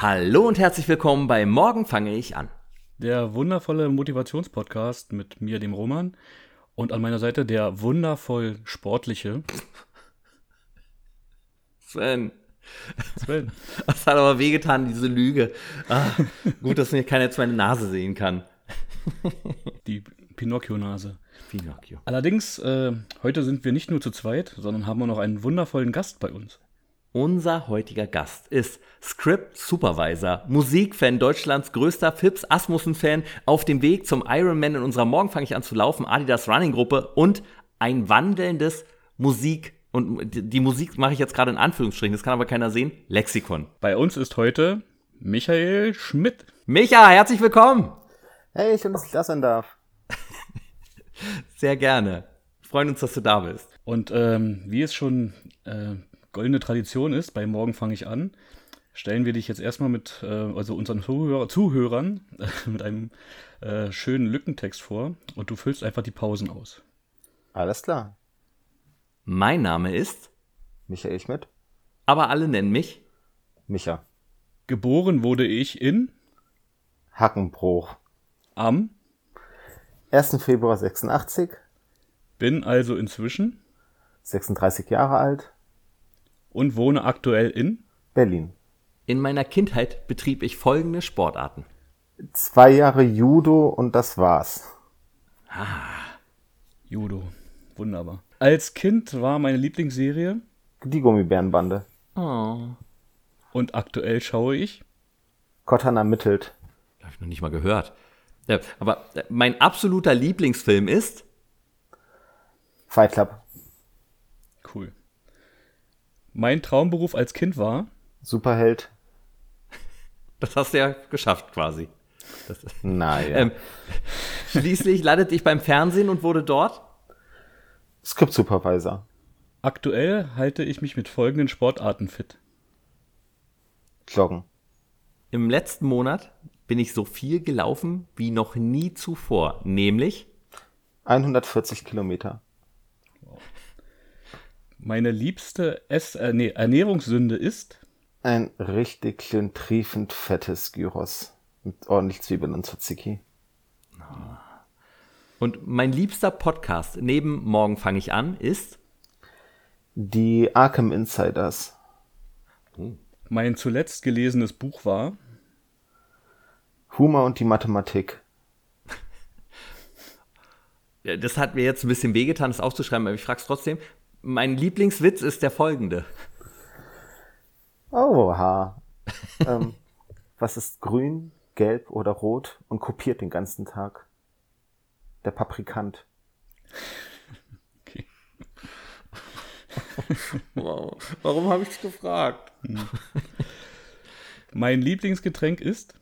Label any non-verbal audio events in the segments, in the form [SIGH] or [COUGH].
Hallo und herzlich willkommen bei Morgen fange ich an. Der wundervolle Motivationspodcast mit mir, dem Roman, und an meiner Seite der wundervoll sportliche Sven. Sven. [LAUGHS] Das hat aber wehgetan, diese Lüge. Ah, gut, dass mir keiner jetzt meine Nase sehen kann. [LAUGHS] Die Pinocchio-Nase. Pinocchio. Allerdings, äh, heute sind wir nicht nur zu zweit, sondern haben auch noch einen wundervollen Gast bei uns. Unser heutiger Gast ist Script Supervisor, Musikfan, Deutschlands größter Fips Asmussen-Fan, auf dem Weg zum Ironman in unserer Morgen fange ich an zu laufen, Adidas Running Gruppe und ein wandelndes Musik- und die Musik mache ich jetzt gerade in Anführungsstrichen, das kann aber keiner sehen, Lexikon. Bei uns ist heute Michael Schmidt. Micha, herzlich willkommen. Hey, schön, dass ich da sein darf. Sehr gerne. Wir freuen uns, dass du da bist. Und ähm, wie es schon äh, goldene Tradition ist, bei Morgen fange ich an, stellen wir dich jetzt erstmal mit, äh, also unseren Zuhörer, Zuhörern, äh, mit einem äh, schönen Lückentext vor und du füllst einfach die Pausen aus. Alles klar. Mein Name ist, Michael Schmidt. aber alle nennen mich Micha. Geboren wurde ich in Hackenbruch. am, 1. Februar 86, bin also inzwischen 36 Jahre alt, und wohne aktuell in Berlin. In meiner Kindheit betrieb ich folgende Sportarten. Zwei Jahre Judo und das war's. Judo. Wunderbar. Als Kind war meine Lieblingsserie Die Gummibärenbande. Oh. und aktuell schaue ich Kottern ermittelt. Habe ich noch nicht mal gehört. Ja, aber äh, mein absoluter Lieblingsfilm ist Fight Club. Mein Traumberuf als Kind war Superheld. [LAUGHS] Das hast du ja geschafft quasi. Das, Naja. ähm, schließlich landete ich beim Fernsehen und wurde dort. Script Supervisor. Aktuell halte ich mich mit folgenden Sportarten fit. Joggen. Im letzten Monat bin ich so viel gelaufen wie noch nie zuvor. Nämlich 140 Kilometer. Meine liebste Ess äh, nee, Ernährungssünde ist Ein richtig schön triefend fettes Gyros. Mit ordentlich Zwiebeln und Tzatziki. und mein liebster Podcast neben Morgen fange ich an ist Die Arkham Insiders. mein zuletzt gelesenes Buch war Humor und die Mathematik. [LAUGHS] Das hat mir jetzt ein bisschen wehgetan, das aufzuschreiben, aber ich frage es trotzdem. Mein Lieblingswitz ist der folgende. Oha. [LAUGHS] ähm, was ist grün, gelb oder rot und kopiert den ganzen Tag? Der Paprikant. okay. [LAUGHS] Wow. Warum habe ich es gefragt? Mein Lieblingsgetränk ist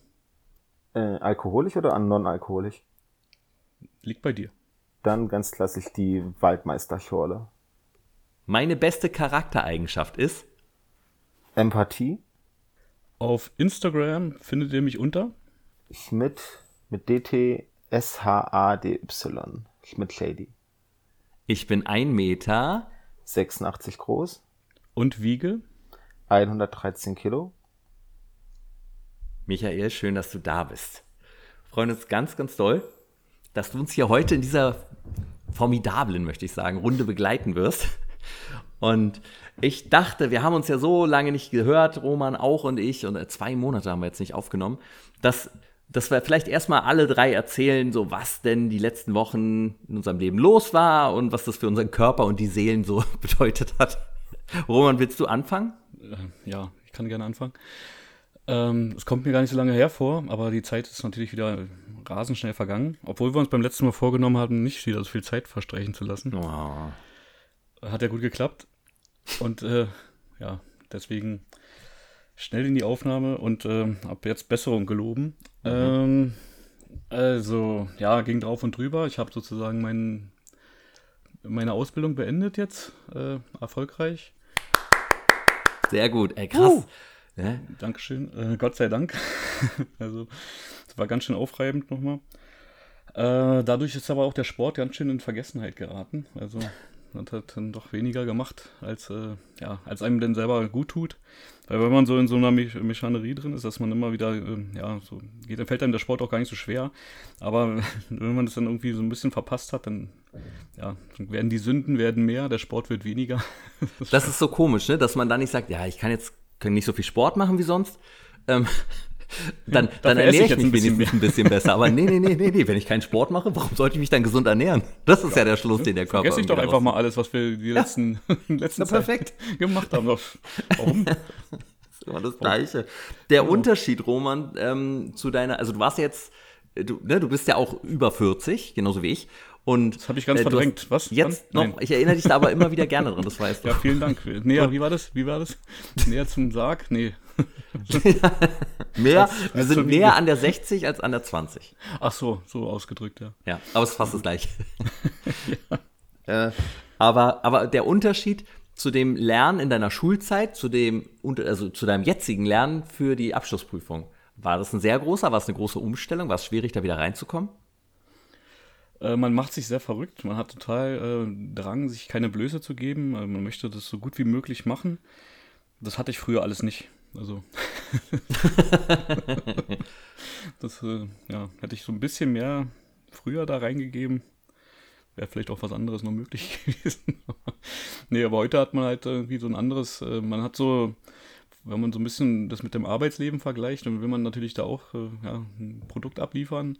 Äh, alkoholisch oder non-alkoholisch? liegt bei dir. Dann ganz klassisch die Waldmeisterschorle. Meine beste Charaktereigenschaft ist Empathie. Auf Instagram findet ihr mich unter Schmidt mit DT S-H-A-D-Y. Schmidt Shady. Ich bin ein Meter. 86 groß, und wiege 113 Kilo. Michael, schön, dass du da bist. Wir freuen uns ganz, ganz doll, dass du uns hier heute in dieser formidablen, möchte ich sagen, Runde begleiten wirst. Und ich dachte, wir haben uns ja so lange nicht gehört, Roman auch und ich, und zwei Monate haben wir jetzt nicht aufgenommen, dass, dass wir vielleicht erstmal alle drei erzählen, so was denn die letzten Wochen in unserem Leben los war und was das für unseren Körper und die Seelen so [LAUGHS] bedeutet hat. Roman, willst du anfangen? Äh, ja, ich kann gerne anfangen. Ähm, es kommt mir gar nicht so lange hervor, aber die Zeit ist natürlich wieder rasend schnell vergangen. Obwohl wir uns beim letzten Mal vorgenommen haben, nicht wieder so viel Zeit verstreichen zu lassen. Oh. Hat ja gut geklappt. Und äh, ja, deswegen schnell in die Aufnahme und äh, ab jetzt Besserung geloben. Ähm, also, ja, ging drauf und drüber. Ich habe sozusagen mein, meine Ausbildung beendet jetzt, äh, erfolgreich. Sehr gut, ey, krass. Ne? Dankeschön, äh, Gott sei Dank. [LAUGHS] also, es war ganz schön aufreibend nochmal. Äh, dadurch ist aber auch der Sport ganz schön in Vergessenheit geraten. Also, hat halt dann doch weniger gemacht, als, äh, ja, als einem denn selber gut tut. Weil wenn man so in so einer Me Mechanerie drin ist, dass man immer wieder, äh, ja, so geht, dann fällt einem der Sport auch gar nicht so schwer. Aber [LAUGHS] wenn man das dann irgendwie so ein bisschen verpasst hat, dann, ja, werden die Sünden werden mehr, der Sport wird weniger. [LAUGHS] Das ist so komisch, ne? dass man da nicht sagt, ja, ich kann jetzt kann nicht so viel Sport machen wie sonst. Ähm, dann, dann ernähre ich, ich mich wenigstens ein bisschen besser. Aber nee, nee, nee, nee, nee, wenn ich keinen Sport mache, warum sollte ich mich dann gesund ernähren? Das ist ja, ja der Schluss, den der Körper Vergesse ich doch einfach mal alles, was wir die letzten, ja. letzten [LAUGHS] Na, perfekt. [LAUGHS] gemacht haben. Warum? [LAUGHS] Das ist immer das Gleiche. Der genau. Unterschied, Roman, ähm, zu deiner, also du warst jetzt, du, ne, du bist ja auch über 40, genauso wie ich. Und, das habe ich ganz äh, verdrängt. Was? Jetzt Wann? noch, Nein. ich erinnere dich da aber immer wieder gerne dran, das weißt du. Ja, vielen Dank. Näher, wie war das? Wie war das? Näher zum Sarg? Nee. [LAUGHS] mehr, wir sind näher an der 60 als an der 20. Ach so, so ausgedrückt, ja. Ja, aber es ist fast das gleiche. [LAUGHS] ja. äh, aber, aber der Unterschied zu dem Lernen in deiner Schulzeit, zu dem, also zu deinem jetzigen Lernen für die Abschlussprüfung, war das ein sehr großer, war es eine große Umstellung? War es schwierig, da wieder reinzukommen? Äh, man macht sich sehr verrückt. Man hat total äh, Drang, sich keine Blöße zu geben. Äh, man möchte das so gut wie möglich machen. Das hatte ich früher alles nicht. Also. [LAUGHS] das äh, ja, hätte ich so ein bisschen mehr früher da reingegeben. Wäre vielleicht auch was anderes noch möglich [LAUGHS] gewesen. nee, aber heute hat man halt irgendwie so ein anderes, äh, man hat so, wenn man so ein bisschen das mit dem Arbeitsleben vergleicht, dann will man natürlich da auch äh, ja, ein Produkt abliefern.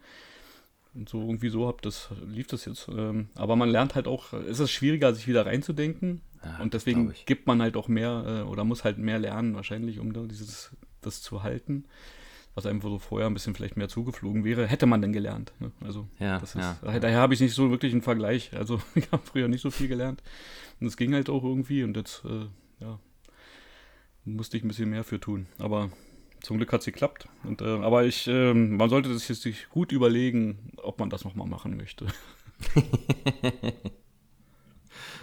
Und so irgendwie so hab das, lief das jetzt. Ähm, aber man lernt halt auch, es ist schwieriger, sich wieder reinzudenken. Ja, und deswegen gibt man halt auch mehr äh, oder muss halt mehr lernen, wahrscheinlich, um da dieses, das zu halten. Was einem so vorher ein bisschen vielleicht mehr zugeflogen wäre, hätte man denn gelernt. Ne? Also ja, das ist, ja. daher habe ich nicht so wirklich einen Vergleich. Also [LAUGHS] ich habe früher nicht so viel gelernt. Und es ging halt auch irgendwie und jetzt, äh, ja, musste ich ein bisschen mehr für tun. Aber zum Glück hat es geklappt. Und, äh, aber ich, äh, man sollte sich jetzt sich gut überlegen, ob man das nochmal machen möchte. [LAUGHS]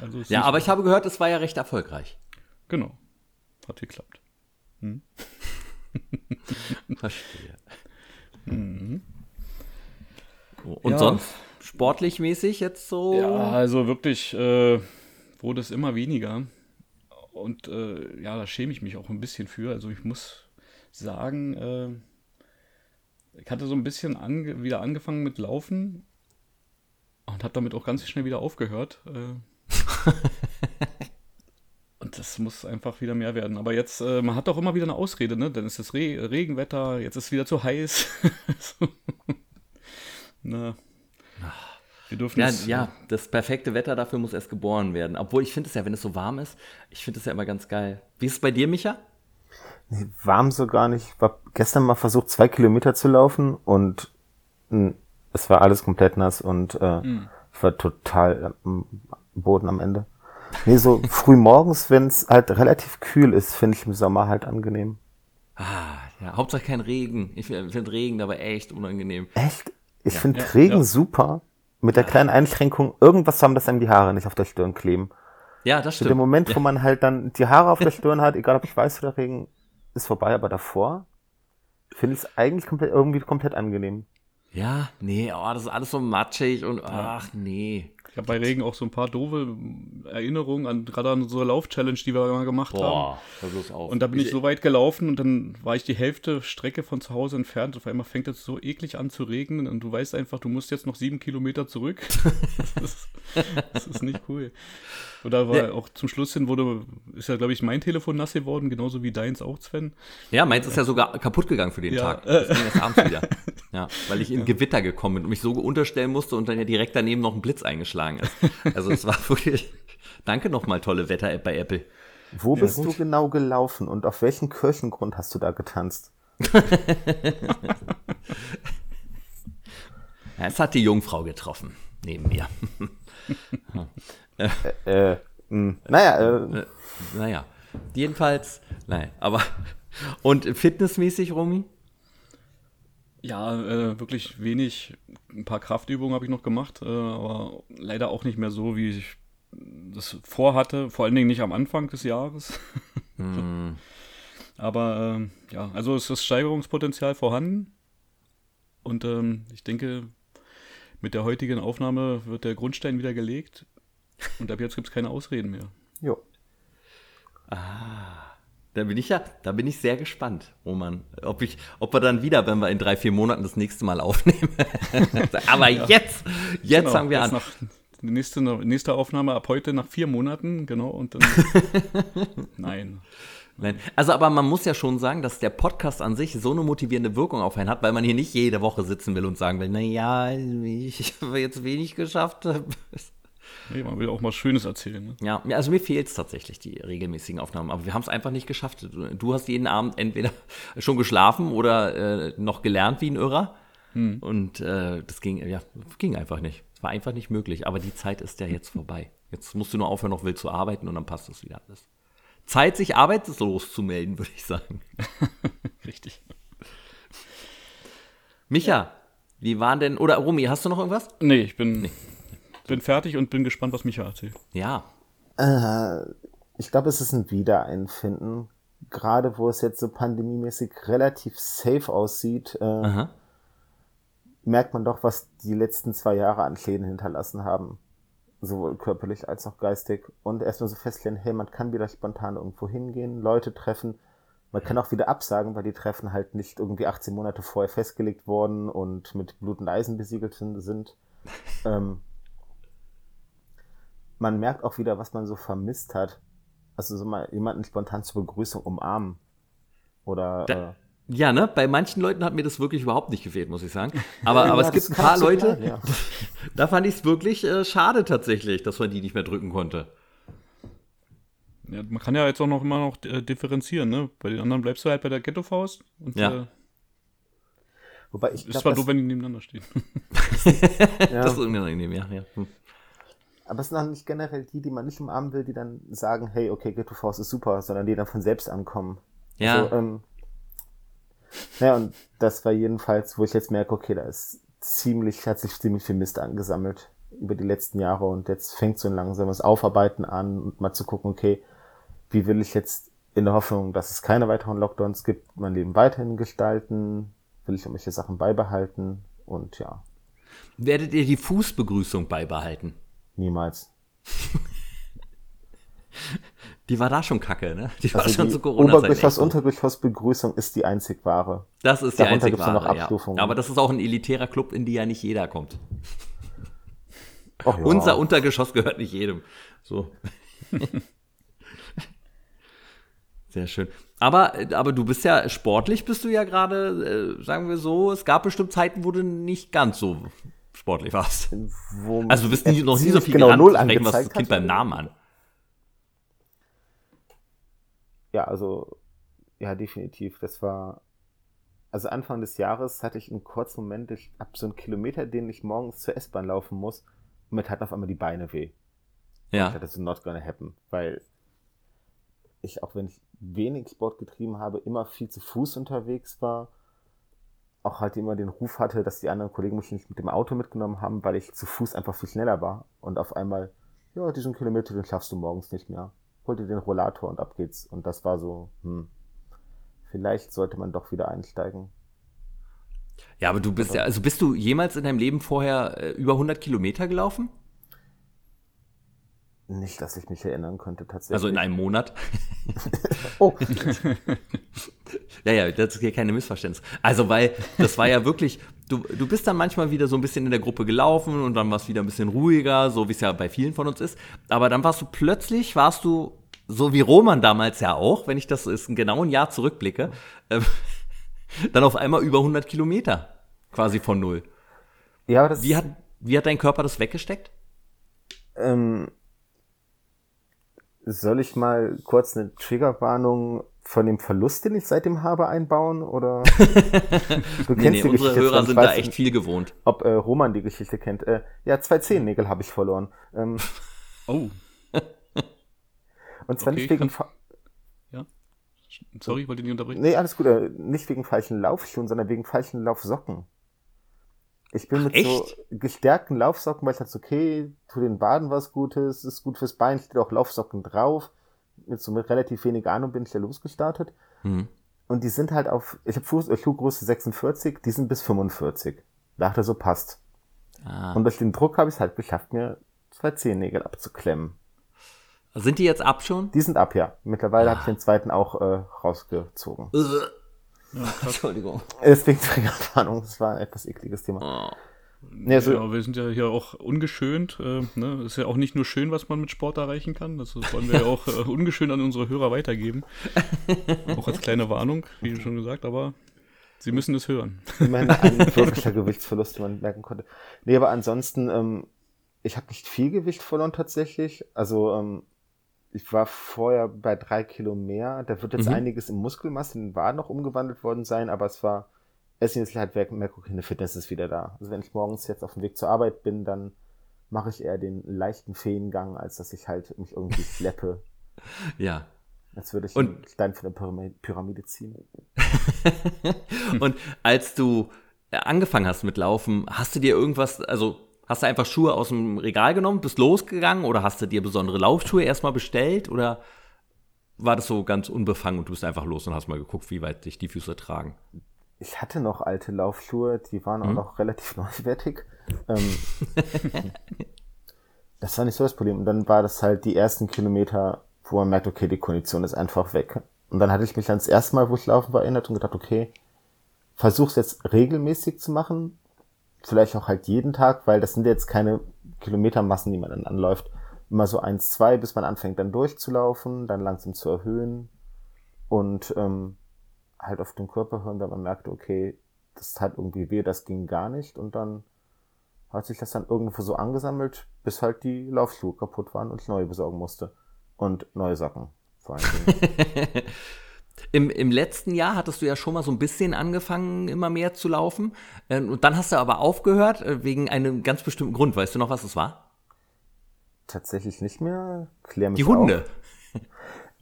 also ja, aber ich habe gehört, es war ja recht erfolgreich. Genau. Hat geklappt. Hm? [LAUGHS] Verstehe. Mhm. Und ja. sonst? Sportlich mäßig jetzt so? Ja, also wirklich äh, wurde es immer weniger. Und äh, ja, da schäme ich mich auch ein bisschen für. Also ich muss sagen, äh, ich hatte so ein bisschen ange wieder angefangen mit Laufen und habe damit auch ganz schnell wieder aufgehört. Äh. [LAUGHS] und das muss einfach wieder mehr werden. Aber jetzt, äh, man hat doch immer wieder eine Ausrede, ne? Dann ist es Re Regenwetter, jetzt ist es wieder zu heiß. [LAUGHS] Na. Wir dürfen ja, es, ja, das perfekte Wetter dafür muss erst geboren werden. Obwohl ich finde es ja, wenn es so warm ist, ich finde es ja immer ganz geil. Wie ist es bei dir, Micha? Nee, warm so gar nicht. Ich war gestern mal versucht, zwei Kilometer zu laufen und mh, es war alles komplett nass und äh, mhm. ich war total am Boden am Ende. Nee, so [LAUGHS] früh morgens, wenn es halt relativ kühl ist, finde ich im Sommer halt angenehm. Ah, ja, Hauptsache kein Regen. Ich finde Regen aber echt unangenehm. Echt? Ich ja. finde ja, Regen ja. super. Mit der kleinen Einschränkung, irgendwas haben, dass einem die Haare nicht auf der Stirn kleben. Ja, das stimmt. In dem Moment, wo man halt dann die Haare auf der [LAUGHS] Stirn hat, egal ob ich weiß oder Regen, ist vorbei, aber davor finde ich es eigentlich komplett, irgendwie komplett angenehm. Ja, nee, oh, das ist alles so matschig und ach nee. Ich habe bei Regen auch so ein paar doofe Erinnerungen an gerade an so eine Lauf-Challenge, die wir mal gemacht Boah, haben. Bloß auf. Und da bin ich, ich so weit gelaufen und dann war ich die Hälfte Strecke von zu Hause entfernt. Auf einmal fängt es so eklig an zu regnen und du weißt einfach, du musst jetzt noch sieben Kilometer zurück. [LAUGHS] das, ist, das, ist, nicht cool. Und da war ja. auch zum Schluss hin wurde, ist ja, glaube ich, mein Telefon nass geworden, genauso wie deins auch, Sven. Ja, meins ist ja sogar kaputt gegangen für den ja. Tag. Das ging erst abends wieder. [LAUGHS] Ja, weil ich in ja. Gewitter gekommen bin und mich so unterstellen musste und dann ja direkt daneben noch ein Blitz eingeschlagen ist. Also es war [LAUGHS] wirklich. Danke nochmal, tolle Wetter-App bei Apple. Wo ja, bist gut. du genau gelaufen und auf welchen Kirchengrund hast du da getanzt? [LAUGHS] es hat die Jungfrau getroffen, neben mir. Äh, äh, mh, hm, naja, äh, äh, naja, jedenfalls, nein, aber und fitnessmäßig, Romy? Ja, äh, wirklich wenig. Ein paar Kraftübungen habe ich noch gemacht, äh, aber leider auch nicht mehr so, wie ich das vorhatte. Vor allen Dingen nicht am Anfang des Jahres. mm. [LAUGHS] Aber äh, ja, also es ist Steigerungspotenzial vorhanden. Und ähm, ich denke, mit der heutigen Aufnahme wird der Grundstein wieder gelegt. Und ab jetzt gibt es keine Ausreden mehr. Jo. Da bin ich ja, da bin ich sehr gespannt, Roman. Ob ich, ob wir dann wieder, wenn wir in drei, vier Monaten das nächste Mal aufnehmen. [LAUGHS] Aber jetzt, jetzt Genau, fangen wir jetzt an. Nach, die nächste, nächste Aufnahme ab heute nach vier Monaten, genau. Und dann. [LAUGHS] Nein. Nein. Also, aber man muss ja schon sagen, dass der Podcast an sich so eine motivierende Wirkung auf einen hat, weil man hier nicht jede Woche sitzen will und sagen will, na ja, ich habe jetzt wenig geschafft. Nee, man will auch mal Schönes erzählen. Ne? Ja, also mir fehlt es tatsächlich, die regelmäßigen Aufnahmen. Aber wir haben es einfach nicht geschafft. Du, du hast jeden Abend entweder [LAUGHS] schon geschlafen oder äh, noch gelernt wie ein Irrer. Und äh, das ging, ja, ging einfach nicht. Es war einfach nicht möglich. Aber die Zeit ist ja jetzt vorbei. Jetzt musst du nur aufhören, noch wild zu arbeiten und dann passt es wieder alles. Zeit, sich arbeitslos zu melden, [LAUGHS] würde ich sagen. [LAUGHS] Richtig. Micha, wie waren denn, oder Romy, hast du noch irgendwas? Nee, ich bin, bin fertig und bin gespannt, was Micha erzählt. Ja. Äh, ich glaube, es ist ein Wiedereinfinden. Gerade wo es jetzt so pandemiemäßig relativ safe aussieht, äh, merkt man doch, was die letzten zwei Jahre an Schäden hinterlassen haben. Sowohl körperlich als auch geistig. Und erstmal so festlegen, hey, man kann wieder spontan irgendwo hingehen, Leute treffen. Man kann auch wieder absagen, weil die Treffen halt nicht irgendwie 18 Monate vorher festgelegt worden und mit Blut und Eisen besiegelt sind. sind. [LAUGHS] ähm, man merkt auch wieder, was man so vermisst hat. Also so mal jemanden spontan zur Begrüßung umarmen. Oder Da- äh, Ja, ne? Bei manchen Leuten hat mir das wirklich überhaupt nicht gefehlt, muss ich sagen. [LAUGHS] Aber, aber ja, es gibt ein paar Leute, sagen, ja. [LAUGHS] da fand ich es wirklich äh, schade tatsächlich, dass man die nicht mehr drücken konnte. Ja, man kann ja jetzt auch noch immer noch äh, differenzieren, ne? Bei den anderen bleibst du halt bei der Ghetto-Faust. Und Ja. äh, Wobei ich ist glaube, zwar das, doof, wenn die nebeneinander stehen. [LAUGHS] ja. Das ist irgendwie angenehm, ja. ja. Aber es sind auch nicht generell die, die man nicht umarmen will, die dann sagen, hey, okay, Ghetto Faust ist super, sondern die dann von selbst ankommen. Ja. Also, ähm, ja, und das war jedenfalls, wo ich jetzt merke, okay, da ist ziemlich, hat sich ziemlich viel Mist angesammelt über die letzten Jahre und jetzt fängt so ein langsames Aufarbeiten an und mal zu gucken, okay, wie will ich jetzt in der Hoffnung, dass es keine weiteren Lockdowns gibt, mein Leben weiterhin gestalten? Will ich irgendwelche Sachen beibehalten? Und ja, Werdet ihr die Fußbegrüßung beibehalten? Niemals. [LAUGHS] Die war da schon kacke, ne? Die war Also schon die zu echt Obergeschoss, so. Untergeschoss-Begrüßung ist die einzig wahre. Das ist die Darunter einzige gibt's dann noch Ware, ja. Abstufungen. Aber das ist auch ein elitärer Club, in die ja nicht jeder kommt. Ja. Unser Untergeschoss gehört nicht jedem. So. [LAUGHS] Sehr schön. Aber, aber du bist ja sportlich, bist du ja gerade, äh, sagen wir so, es gab bestimmt Zeiten, wo du nicht ganz so sportlich warst. Wo Also du bist nie, noch nie so viel genau gerannt. null Ich was das Kind beim Namen an. Ja, also, ja, definitiv. Das war, also Anfang des Jahres hatte ich einen kurzen Moment, ich hab so einen Kilometer, den ich morgens zur S-Bahn laufen muss, und mir taten auf einmal die Beine weh. Ich Ja. dachte, so not gonna happen, weil ich, auch wenn ich wenig Sport getrieben habe, immer viel zu Fuß unterwegs war. Auch halt immer den Ruf hatte, dass die anderen Kollegen mich nicht mit dem Auto mitgenommen haben, weil ich zu Fuß einfach viel schneller war. Und auf einmal, ja, diesen Kilometer, den schaffst du morgens nicht mehr. Hol dir den Rollator und ab geht's. Und das war so, hm, vielleicht sollte man doch wieder einsteigen. Ja, aber du bist ja, also bist du jemals in deinem Leben vorher äh, über 100 Kilometer gelaufen? Nicht, dass ich mich erinnern könnte tatsächlich. Also in einem Monat? [LAUGHS] Oh, Ja, ja, das ist hier keine Missverständnis. Also, weil das war ja wirklich, du, du bist dann manchmal wieder so ein bisschen in der Gruppe gelaufen und dann warst wieder ein bisschen ruhiger, so wie es ja bei vielen von uns ist. Aber dann warst du plötzlich, warst du, so wie Roman damals ja auch, wenn ich das ist genau ein Jahr zurückblicke, äh, [LAUGHS] dann auf einmal über 100 Kilometer quasi von null. ja, aber das Wie hat, wie hat dein Körper das weggesteckt? Ähm, soll ich mal kurz eine Triggerwarnung von dem Verlust, den ich seitdem habe, einbauen? Oder [LAUGHS] du kennst Nee, nee, die unsere Geschichte Hörer sind da echt viel gewohnt. Ob äh, Roman die Geschichte kennt. Äh, ja, zwei Zehennägel habe ich verloren. Ähm, [LAUGHS] Oh, [LAUGHS] und zwar Okay, nicht wegen... kann- fa- sorry, ich wollte nicht unterbrechen. Nee, alles gut. Äh, nicht wegen falschen Laufschuhen, sondern wegen falschen Laufsocken. Ich bin Ach, mit so echt? gestärkten Laufsocken, weil ich dachte, okay, tu den Baden was Gutes, ist gut fürs Bein, steht auch Laufsocken drauf. Mit so mit relativ wenig Ahnung bin ich da losgestartet. Hm. Und die sind halt auf, ich habe Fuß, äh, Schuhgröße 46, die sind bis 45. Dachte so, passt. Ah. Und durch den Druck habe ich es halt geschafft, mir zwei Zehennägel abzuklemmen. Sind die jetzt ab schon? Die sind ab, ja. Mittlerweile habe ich den zweiten auch äh, rausgezogen. Entschuldigung. Deswegen Triggerwarnung, das war ein etwas ekliges Thema. Oh. Nee, also, Ja, wir sind ja hier auch ungeschönt. Äh, ne? Ist ja auch nicht nur schön, was man mit Sport erreichen kann. Das wollen wir ja auch äh, ungeschönt an unsere Hörer weitergeben. [LAUGHS] auch als kleine Warnung, wie schon gesagt, aber sie müssen es hören. immerhin ein [LAUGHS] wirklicher Gewichtsverlust, wie man merken konnte. Nee, aber ansonsten, ähm, ich habe nicht viel Gewicht verloren tatsächlich. Also ähm, ich war vorher bei drei Kilo mehr. Da wird jetzt Mhm. einiges in Muskelmasse in den Waden noch umgewandelt worden sein, aber es war, es ist halt weg, merke, okay, eine Fitness ist wieder da. Also wenn ich morgens jetzt auf dem Weg zur Arbeit bin, dann mache ich eher den leichten Feengang, als dass ich halt mich irgendwie [LAUGHS] schleppe. Ja. Als würde ich Und- einen Stein von der Pyramide, Pyramide ziehen. [LAUGHS] Und als du äh, angefangen hast mit Laufen, hast du dir irgendwas, also hast du einfach Schuhe aus dem Regal genommen, bist losgegangen oder hast du dir besondere Laufschuhe erstmal bestellt oder war das so ganz unbefangen und du bist einfach los und hast mal geguckt, wie weit dich die Füße tragen? Ich hatte noch alte Laufschuhe, die waren auch Mhm. noch relativ [LAUGHS] neuwertig. Ähm, [LAUGHS] das war nicht so das Problem. Und dann war das halt die ersten Kilometer, wo man merkt, okay, die Kondition ist einfach weg. Und dann hatte ich mich ans erste Mal, wo ich laufen war, erinnert und gedacht, okay, versuch's jetzt regelmäßig zu machen. Vielleicht auch halt jeden Tag, weil das sind jetzt keine Kilometermassen, die man dann anläuft. Immer so eins, zwei, bis man anfängt dann durchzulaufen, dann langsam zu erhöhen und ähm, halt auf den Körper hören, wenn man merkte, okay, das tat irgendwie weh, das ging gar nicht und dann hat sich das dann irgendwo so angesammelt, bis halt die Laufschuhe kaputt waren und ich neue besorgen musste. Und neue Socken, vor allen Dingen. [LAUGHS] Im, Im letzten Jahr hattest du ja schon mal so ein bisschen angefangen, immer mehr zu laufen. Äh, Und dann hast du aber aufgehört, äh, wegen einem ganz bestimmten Grund. Weißt du noch, was es war? Tatsächlich nicht mehr. Klär mich Die Hunde.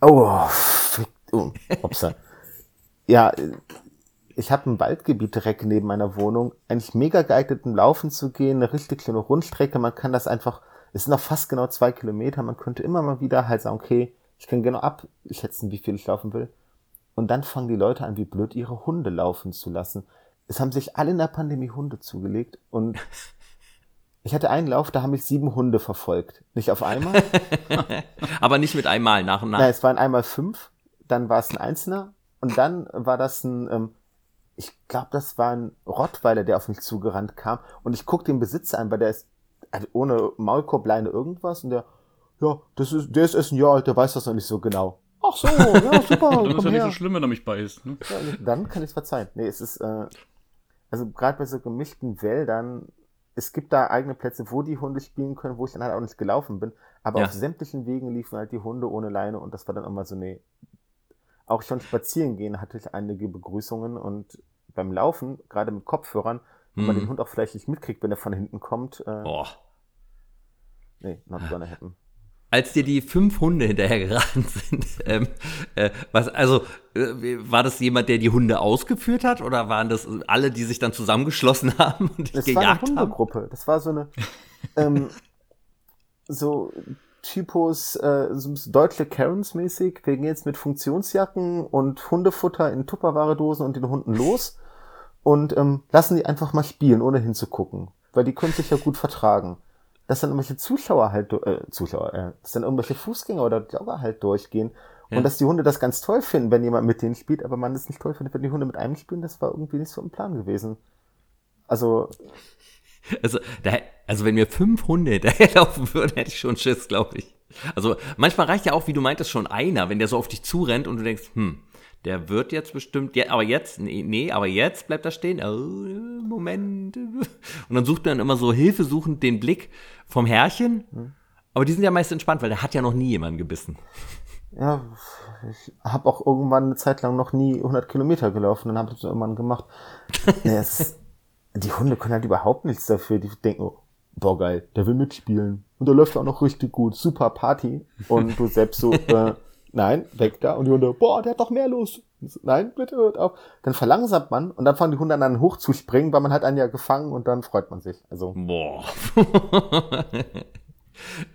Auf. Oh, oh, upsa. ja, äh, ich habe ein Waldgebiet direkt neben meiner Wohnung. Eigentlich mega geeignet, um laufen zu gehen. Eine richtig kleine Rundstrecke. Man kann das einfach, es sind noch fast genau zwei Kilometer. Man könnte immer mal wieder halt sagen, okay, ich kann genau abschätzen, wie viel ich laufen will. Und dann fangen die Leute an, wie blöd ihre Hunde laufen zu lassen. Es haben sich alle in der Pandemie Hunde zugelegt und [LAUGHS] ich hatte einen Lauf, da haben mich sieben Hunde verfolgt. Nicht auf einmal. [LAUGHS] Aber nicht mit einmal, nach und nach. Nein, es waren einmal fünf, dann war es ein Einzelner und dann war das ein, ähm, ich glaube, das war ein Rottweiler, der auf mich zugerannt kam und ich guck den Besitzer an, weil der ist also ohne Maulkorb, Leine, irgendwas und der, ja, das ist, der ist erst ein Jahr alt, der weiß das noch nicht so genau. Ach so, ja, [LAUGHS] super, Dann ist ja nicht so schlimm, wenn er mich beißt. Ne? Ja, dann kann ich es verzeihen. Nee, es ist, äh, also gerade bei so gemischten Wäldern, es gibt da eigene Plätze, wo die Hunde spielen können, wo ich dann halt auch nicht gelaufen bin. Aber Ja. auf sämtlichen Wegen liefen halt die Hunde ohne Leine und das war dann immer so, nee. Auch schon spazieren gehen hatte ich einige Begrüßungen und beim Laufen, gerade mit Kopfhörern, wenn man Mhm. den Hund auch vielleicht nicht mitkriegt, wenn er von hinten kommt, äh, Oh. nee, not gonna happen. Als dir die fünf Hunde hinterhergeraten sind, ähm, äh, was, also, äh, war das jemand, der die Hunde ausgeführt hat oder waren das alle, die sich dann zusammengeschlossen [LAUGHS] haben und dich Das war eine gejagt haben? Hundegruppe. Das war so eine, ähm, so Typus, äh, so deutsche Karens-mäßig. Wir gehen jetzt mit Funktionsjacken und Hundefutter in Tupperware-Dosen und den Hunden los und ähm, lassen die einfach mal spielen, ohne hinzugucken. Weil die können sich ja gut vertragen. Dass dann irgendwelche Zuschauer halt, äh, Zuschauer, äh, dass dann irgendwelche Fußgänger oder Jogger halt durchgehen. Ja. Und dass die Hunde das ganz toll finden, wenn jemand mit denen spielt, aber man es nicht toll findet, wenn die Hunde mit einem spielen, das war irgendwie nicht so im Plan gewesen. Also, Also, da, also wenn mir fünf Hunde [LAUGHS] hinterherlaufen würden, hätte ich schon Schiss, glaube ich. Also manchmal reicht ja auch, wie du meintest, schon einer, wenn der so auf dich zurennt und du denkst, hm, der wird jetzt bestimmt, ja, aber jetzt, nee, nee, aber jetzt bleibt er stehen. Oh, Moment. Und dann sucht man immer so hilfesuchend den Blick vom Herrchen. Aber die sind ja meist entspannt, weil der hat ja noch nie jemanden gebissen. Ja, ich habe auch irgendwann eine Zeit lang noch nie 100 Kilometer gelaufen, dann habe ich es irgendwann gemacht. [LAUGHS] Nee, es die Hunde können halt überhaupt nichts dafür. Die denken, oh, boah geil, der will mitspielen. Und der läuft auch noch richtig gut, super Party. Und du selbst so, [LAUGHS] äh, nein, weg da. Und die Hunde, boah, der hat doch mehr los. So, Nein, bitte hört auf. Dann verlangsamt man und dann fangen die Hunde an, hochzuspringen, weil man hat einen ja gefangen und dann freut man sich. Also, Boah. [LAUGHS]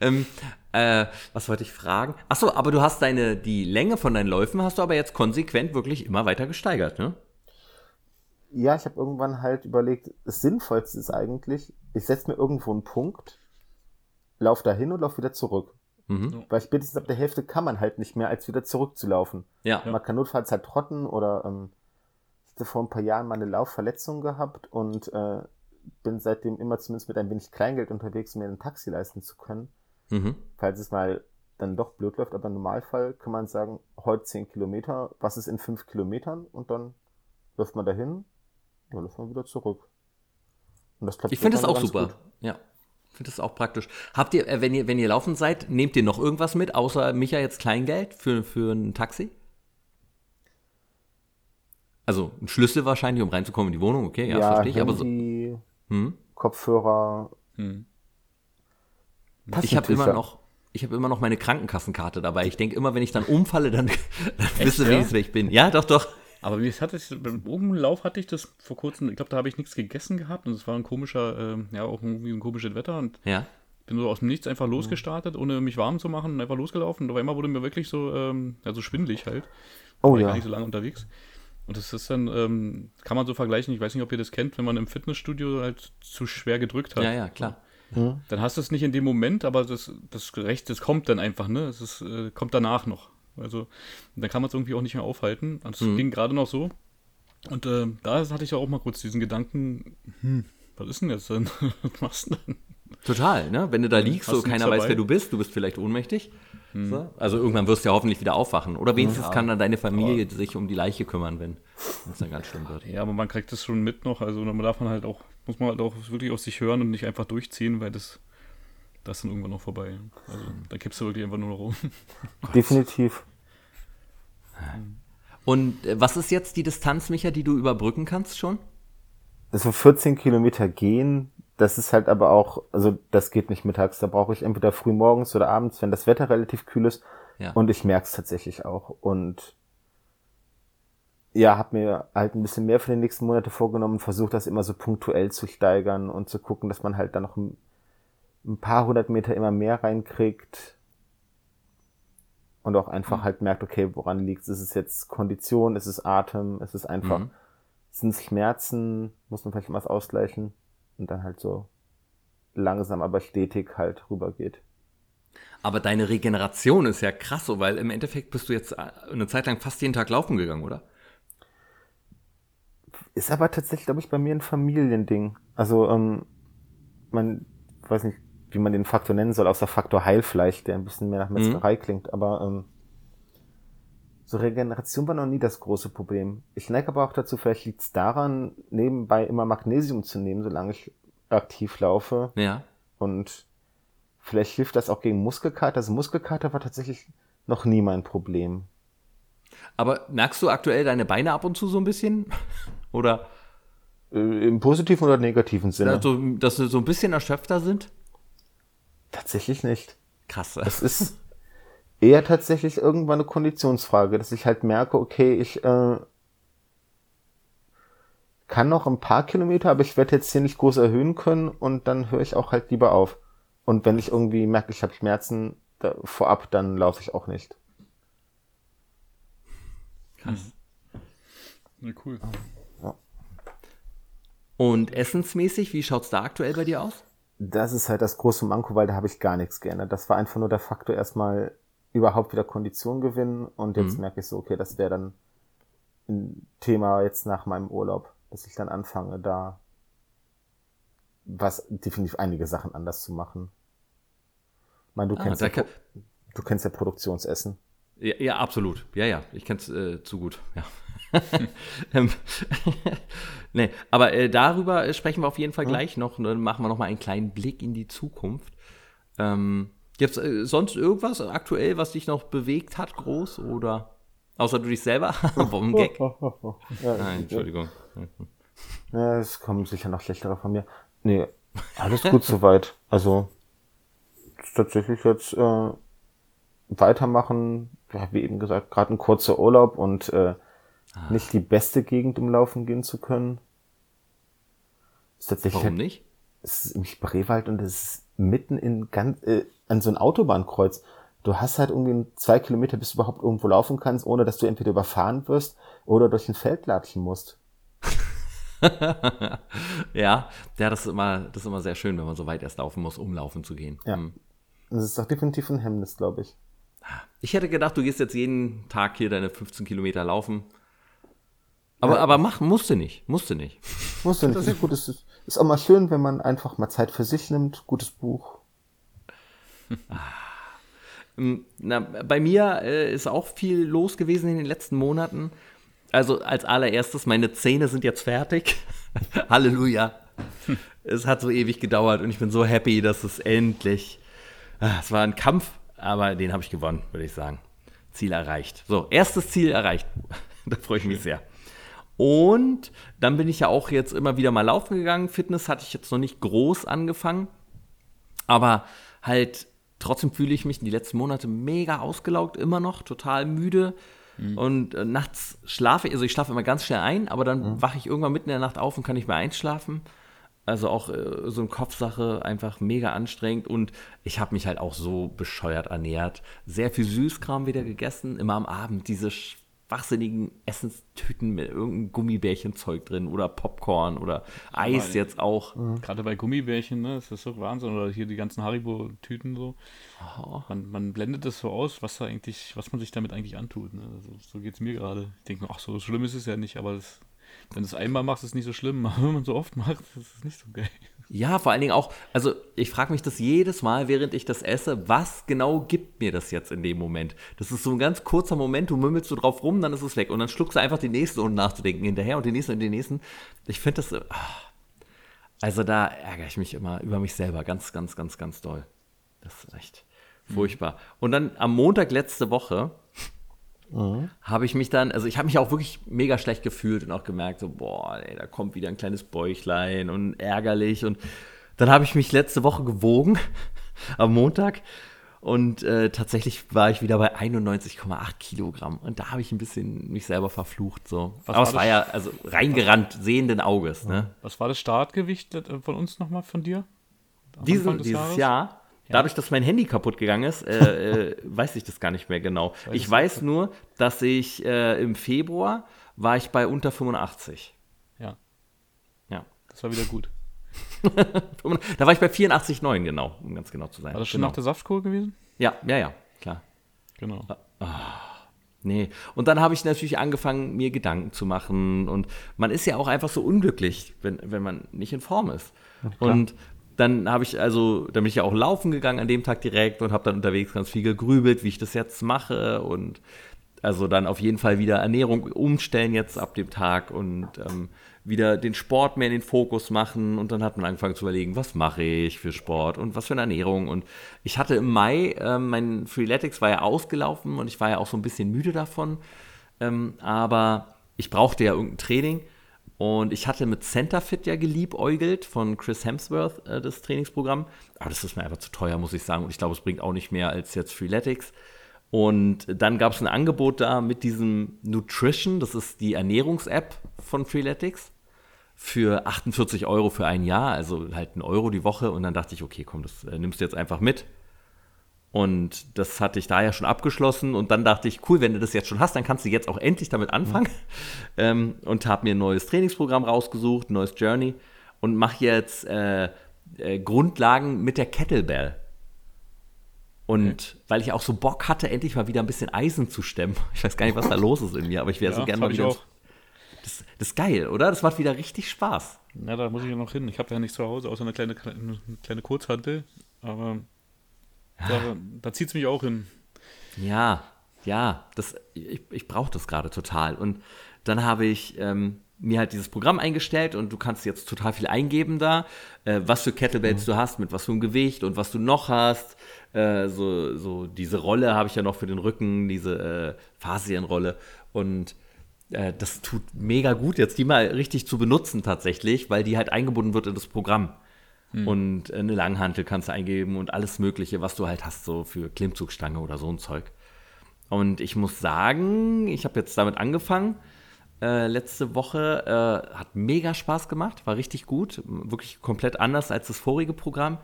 ähm, äh, was wollte ich fragen? Achso, aber du hast deine, die Länge von deinen Läufen hast du aber jetzt konsequent wirklich immer weiter gesteigert, ne? ja, ich habe irgendwann halt überlegt, das Sinnvollste ist eigentlich, ich setze mir irgendwo einen Punkt lauf dahin und lauf wieder zurück. Mhm. Weil spätestens ab der Hälfte kann man halt nicht mehr, als wieder zurückzulaufen. Ja. Man kann notfalls halt trotten oder ähm, ich hatte vor ein paar Jahren mal eine Laufverletzung gehabt und äh, bin seitdem immer zumindest mit ein wenig Kleingeld unterwegs, um mir ein Taxi leisten zu können, Mhm. falls es mal dann doch blöd läuft. Aber im Normalfall kann man sagen, heute 10 Kilometer, was ist in 5 Kilometern und dann läuft man dahin, dann läuft man wieder zurück. Und das klappt Ich finde das auch super. gut. Ja. Ich finde das auch praktisch. Habt ihr, äh, wenn ihr, wenn ihr laufen seid, nehmt ihr noch irgendwas mit, außer Micha jetzt Kleingeld für, für ein Taxi? Also ein Schlüssel wahrscheinlich, um reinzukommen in die Wohnung, okay, ja, Ja, verstehe ich. Aber so, hm? Kopfhörer. Hm. Ich habe immer noch, ich habe immer noch meine Krankenkassenkarte dabei. Ich denke immer, wenn ich dann umfalle, dann, [LAUGHS] dann wisst ihr ja? wenigstens, wer ich bin. Ja, doch, doch. Aber wie hatte ich, beim Bogenlauf hatte ich das vor kurzem, ich glaube, da habe ich nichts gegessen gehabt und es war ein komischer, ähm, ja, auch irgendwie ein komisches Wetter und Ja. bin so aus dem Nichts einfach losgestartet, ohne mich warm zu machen und einfach losgelaufen und auf einmal wurde mir wirklich so, ähm, ja, so schwindelig halt. Oh war ich ja. gar nicht so lange unterwegs. Und das ist dann, ähm, kann man so vergleichen, ich weiß nicht, ob ihr das kennt, wenn man im Fitnessstudio halt zu schwer gedrückt hat. Ja, ja, klar. Dann hast du es nicht in dem Moment, aber das, das Recht, das kommt dann einfach, ne? Es ist, äh, kommt danach noch. Also, dann kann man es irgendwie auch nicht mehr aufhalten. Und es Mhm. ging gerade noch so. Und äh, da hatte ich auch mal kurz diesen Gedanken, hm, was ist denn jetzt denn? [LAUGHS] was machst du denn? Total, ne? Wenn du da liegst, Hast so keiner weiß, wer du bist, du bist vielleicht ohnmächtig. So. Also irgendwann wirst du ja hoffentlich wieder aufwachen. Oder wenigstens kann dann deine Familie sich um die Leiche kümmern, wenn es dann ganz schlimm wird. Ja, aber man kriegt das schon mit noch. Also, man darf man halt auch, muss man halt auch wirklich auf sich hören und nicht einfach durchziehen, weil das, das ist dann irgendwann noch vorbei. Also, da kippst du wirklich einfach nur noch rum. [LAUGHS] Definitiv. Und äh, was ist jetzt die Distanz, Micha, die du überbrücken kannst schon? Also 14 Kilometer gehen, das ist halt aber auch, also das geht nicht mittags. Da brauche ich entweder früh morgens oder abends, wenn das Wetter relativ kühl ist. Ja. Und ich merke es tatsächlich auch. Und ja, habe mir halt ein bisschen mehr für die nächsten Monate vorgenommen, versucht das immer so punktuell zu steigern und zu gucken, dass man halt dann noch ein, ein paar hundert Meter immer mehr reinkriegt. Und auch einfach halt merkt, okay, woran liegt es? Ist es jetzt Kondition? Ist es Atem? Ist es einfach, Mhm. sind es Schmerzen? Muss man vielleicht was ausgleichen? Und dann halt so langsam, aber stetig halt rübergeht. Aber deine Regeneration ist ja krass so, weil im Endeffekt bist du jetzt äh, eine Zeit lang fast jeden Tag laufen gegangen, oder? Ist aber tatsächlich, glaube ich, bei mir ein Familiending. Also, ähm, man weiß nicht, wie man den Faktor nennen soll, außer Faktor Heilfleisch, der ein bisschen mehr nach Metzgerei klingt, aber ähm, so Regeneration war noch nie das große Problem. Ich neige aber auch dazu, vielleicht liegt es daran, nebenbei immer Magnesium zu nehmen, solange ich aktiv laufe. Ja. Und vielleicht hilft das auch gegen Muskelkater. Also Muskelkater war tatsächlich noch nie mein Problem. Aber merkst du aktuell deine Beine ab und zu so ein bisschen? [LAUGHS] Oder Äh, Im positiven oder negativen Sinne? also, dass sie so ein bisschen erschöpfter sind? Tatsächlich nicht. Krass. Es ist eher tatsächlich irgendwann eine Konditionsfrage, dass ich halt merke, okay, ich äh, kann noch ein paar Kilometer, aber ich werde jetzt hier nicht groß erhöhen können und dann höre ich auch halt lieber auf. Und wenn ich irgendwie merke, ich habe Schmerzen da, vorab, dann laufe ich auch nicht. Krass. Ja, cool. Und essensmäßig, wie schaut's da aktuell bei dir aus? Das ist halt das große Manko, weil da habe ich gar nichts geändert. Das war einfach nur der Faktor, erstmal überhaupt wieder Kondition gewinnen und jetzt merke ich so, okay, das wäre dann ein Thema jetzt nach meinem Urlaub, dass ich dann anfange, da was definitiv einige Sachen anders zu machen. Ich meine, du, Ah, kennst, ja, kann- du kennst ja Produktionsessen. Ja, ja absolut. Ja, ja, ich kenn's äh, zu gut. Ja. [LAUGHS] Ähm, nee, aber äh, darüber äh, sprechen wir auf jeden Fall gleich noch. Dann machen wir noch mal einen kleinen Blick in die Zukunft. Ähm, Gibt's äh, sonst irgendwas aktuell, was dich noch bewegt hat, groß oder außer du dich selber? [LAUGHS] [LAUGHS] Warum Gag? Ja, Nein, Entschuldigung. Ja, es kommen sicher noch schlechtere von mir. Nee, alles gut soweit. Also tatsächlich jetzt äh, weitermachen, ja, wie eben gesagt, gerade ein kurzer Urlaub und äh, nicht die beste Gegend, um laufen gehen zu können. Ist tatsächlich Warum halt, nicht? es ist im Spreewald und es ist mitten in ganz, äh, an so ein Autobahnkreuz. Du hast halt irgendwie zwei Kilometer, bis du überhaupt irgendwo laufen kannst, ohne dass du entweder überfahren wirst oder durch ein Feld latschen musst. [LAUGHS] ja, ja, das ist immer, das ist immer sehr schön, wenn man so weit erst laufen muss, um laufen zu gehen. Ja. Hm. Das ist doch definitiv ein Hemmnis, glaube ich. Ich hätte gedacht, du gehst jetzt jeden Tag hier deine 15 Kilometer laufen. Aber, ja. aber machen musste nicht. Musste nicht. Musste nicht. Das ist gut. Es ist, ist auch mal schön, wenn man einfach mal Zeit für sich nimmt. Gutes Buch. Ähm, na, bei mir äh, ist auch viel los gewesen in den letzten Monaten. Also als allererstes, meine Zähne sind jetzt fertig. [LAUGHS] Halleluja. es hat so ewig gedauert und ich bin so happy, dass es endlich. Ah, es war ein Kampf, aber den habe ich gewonnen, würde ich sagen. Ziel erreicht. So, erstes Ziel erreicht. [LAUGHS] da freue ich mich sehr. Und dann bin ich ja auch jetzt immer wieder mal laufen gegangen. Fitness hatte ich jetzt noch nicht groß angefangen. Aber halt trotzdem fühle ich mich in die letzten Monate mega ausgelaugt, immer noch, total müde. Mhm. Und äh, nachts schlafe ich, also ich schlafe immer ganz schnell ein, aber dann mhm. wache ich irgendwann mitten in der Nacht auf und kann nicht mehr einschlafen. Also auch äh, so eine Kopfsache, einfach mega anstrengend. Und ich habe mich halt auch so bescheuert ernährt. Sehr viel Süßkram wieder gegessen, immer am Abend diese schwachsinnigen Essenstüten mit irgendeinem Gummibärchenzeug drin oder Popcorn oder Eis ja, jetzt auch. Mhm. Gerade bei Gummibärchen, ne, das ist so Wahnsinn. Oder hier die ganzen Haribo-Tüten so. Oh. Man, man, blendet das so aus, was da eigentlich, was man sich damit eigentlich antut. Ne? Also, so geht es mir gerade. Ich denke, ach, so schlimm ist es ja nicht, aber das, wenn du es einmal machst, ist es nicht so schlimm. [LAUGHS] Aber wenn man so oft macht, ist es nicht so geil. Ja, vor allen Dingen auch, also ich frage mich das jedes Mal, während ich das esse, was genau gibt mir das jetzt in dem Moment? Das ist so ein ganz kurzer Moment, du mümmelst so drauf rum, dann ist es weg. Und dann schluckst du einfach die nächste, ohne nachzudenken, hinterher und den nächsten und den nächsten. Ich finde das, ach, also da ärgere ich mich immer über mich selber ganz, ganz, ganz, ganz doll. Das ist echt furchtbar. Und dann am Montag letzte Woche Mhm. Habe ich mich dann, also ich habe mich auch wirklich mega schlecht gefühlt und auch gemerkt, so, boah, ey, da kommt wieder ein kleines Bäuchlein und ärgerlich. Und dann habe ich mich letzte Woche gewogen, [LAUGHS] am Montag. Und äh, tatsächlich war ich wieder bei 91,8 Kilogramm. Und da habe ich ein bisschen mich selber verflucht. So. Was Aber war es war ja also reingerannt, sehenden Auges. Ne? Was war das Startgewicht von uns nochmal, von dir? Diese, dieses Jahres? Jahr Dadurch, dass mein Handy kaputt gegangen ist, äh, äh, [LAUGHS] weiß ich das gar nicht mehr genau. ich weiß nur, dass ich äh, im Februar war ich bei unter 85. Ja. Ja. Das war wieder gut. [LAUGHS] da war ich bei 84,9 genau, um ganz genau zu sein. War das schon genau. nach der Saftkur gewesen? Ja, ja, ja, klar. Genau. Ah, nee. Und dann habe ich natürlich angefangen, mir Gedanken zu machen. Und man ist ja auch einfach so unglücklich, wenn, wenn man nicht in Form ist. Ja, und dann habe ich also, dann bin ich ja auch laufen gegangen an dem Tag direkt und habe dann unterwegs ganz viel gegrübelt, wie ich das jetzt mache und also dann auf jeden Fall wieder Ernährung umstellen jetzt ab dem Tag und ähm, wieder den Sport mehr in den Fokus machen. Und dann hat man angefangen zu überlegen, was mache ich für Sport und was für eine Ernährung? Und ich hatte im Mai, ähm, mein Freeletics war ja ausgelaufen und ich war ja auch so ein bisschen müde davon, ähm, aber ich brauchte ja irgendein Training und ich hatte mit Centerfit ja geliebäugelt von Chris Hemsworth, äh, das Trainingsprogramm. Aber das ist mir einfach zu teuer, muss ich sagen. Und ich glaube, es bringt auch nicht mehr als jetzt Freeletics. Und dann gab es ein Angebot da mit diesem Nutrition, das ist die Ernährungs-App von Freeletics, für 48 Euro für ein Jahr, also halt ein Euro die Woche. Und dann dachte ich, okay, komm, das äh, nimmst du jetzt einfach mit. Und das hatte ich da ja schon abgeschlossen. Und dann dachte ich, cool, wenn du das jetzt schon hast, dann kannst du jetzt auch endlich damit anfangen. Mhm. [LAUGHS] Ähm, und habe mir ein neues Trainingsprogramm rausgesucht, ein neues Journey. Und mache jetzt äh, äh, Grundlagen mit der Kettlebell. Und okay. weil ich auch so Bock hatte, endlich mal wieder ein bisschen Eisen zu stemmen. [LAUGHS] Ich weiß gar nicht, was da [LAUGHS] los ist in mir, aber ich wäre ja, so gerne mal wieder. Das, das, ist geil, oder? Das macht wieder richtig Spaß. Ja, da muss ich ja noch hin. Ich habe ja nicht zu Hause, außer eine kleine, eine kleine Kurzhantel. Aber da, da zieht es mich auch hin. Ja, ja, das, ich, ich brauche das gerade total. Und dann habe ich ähm, mir halt dieses Programm eingestellt und du kannst jetzt total viel eingeben da, äh, was für Kettlebells mhm. du hast, mit was für einem Gewicht und was du noch hast. Äh, so, so diese Rolle habe ich ja noch für den Rücken, diese äh, Fasienrolle. Und äh, das tut mega gut, jetzt die mal richtig zu benutzen tatsächlich, weil die halt eingebunden wird in das Programm. Hm. Und eine Langhantel kannst du eingeben und alles Mögliche, was du halt hast, so für Klimmzugstange oder so ein Zeug. Und ich muss sagen, ich habe jetzt damit angefangen. Äh, letzte Woche äh, hat mega Spaß gemacht, war richtig gut, wirklich komplett anders als das vorige Programm.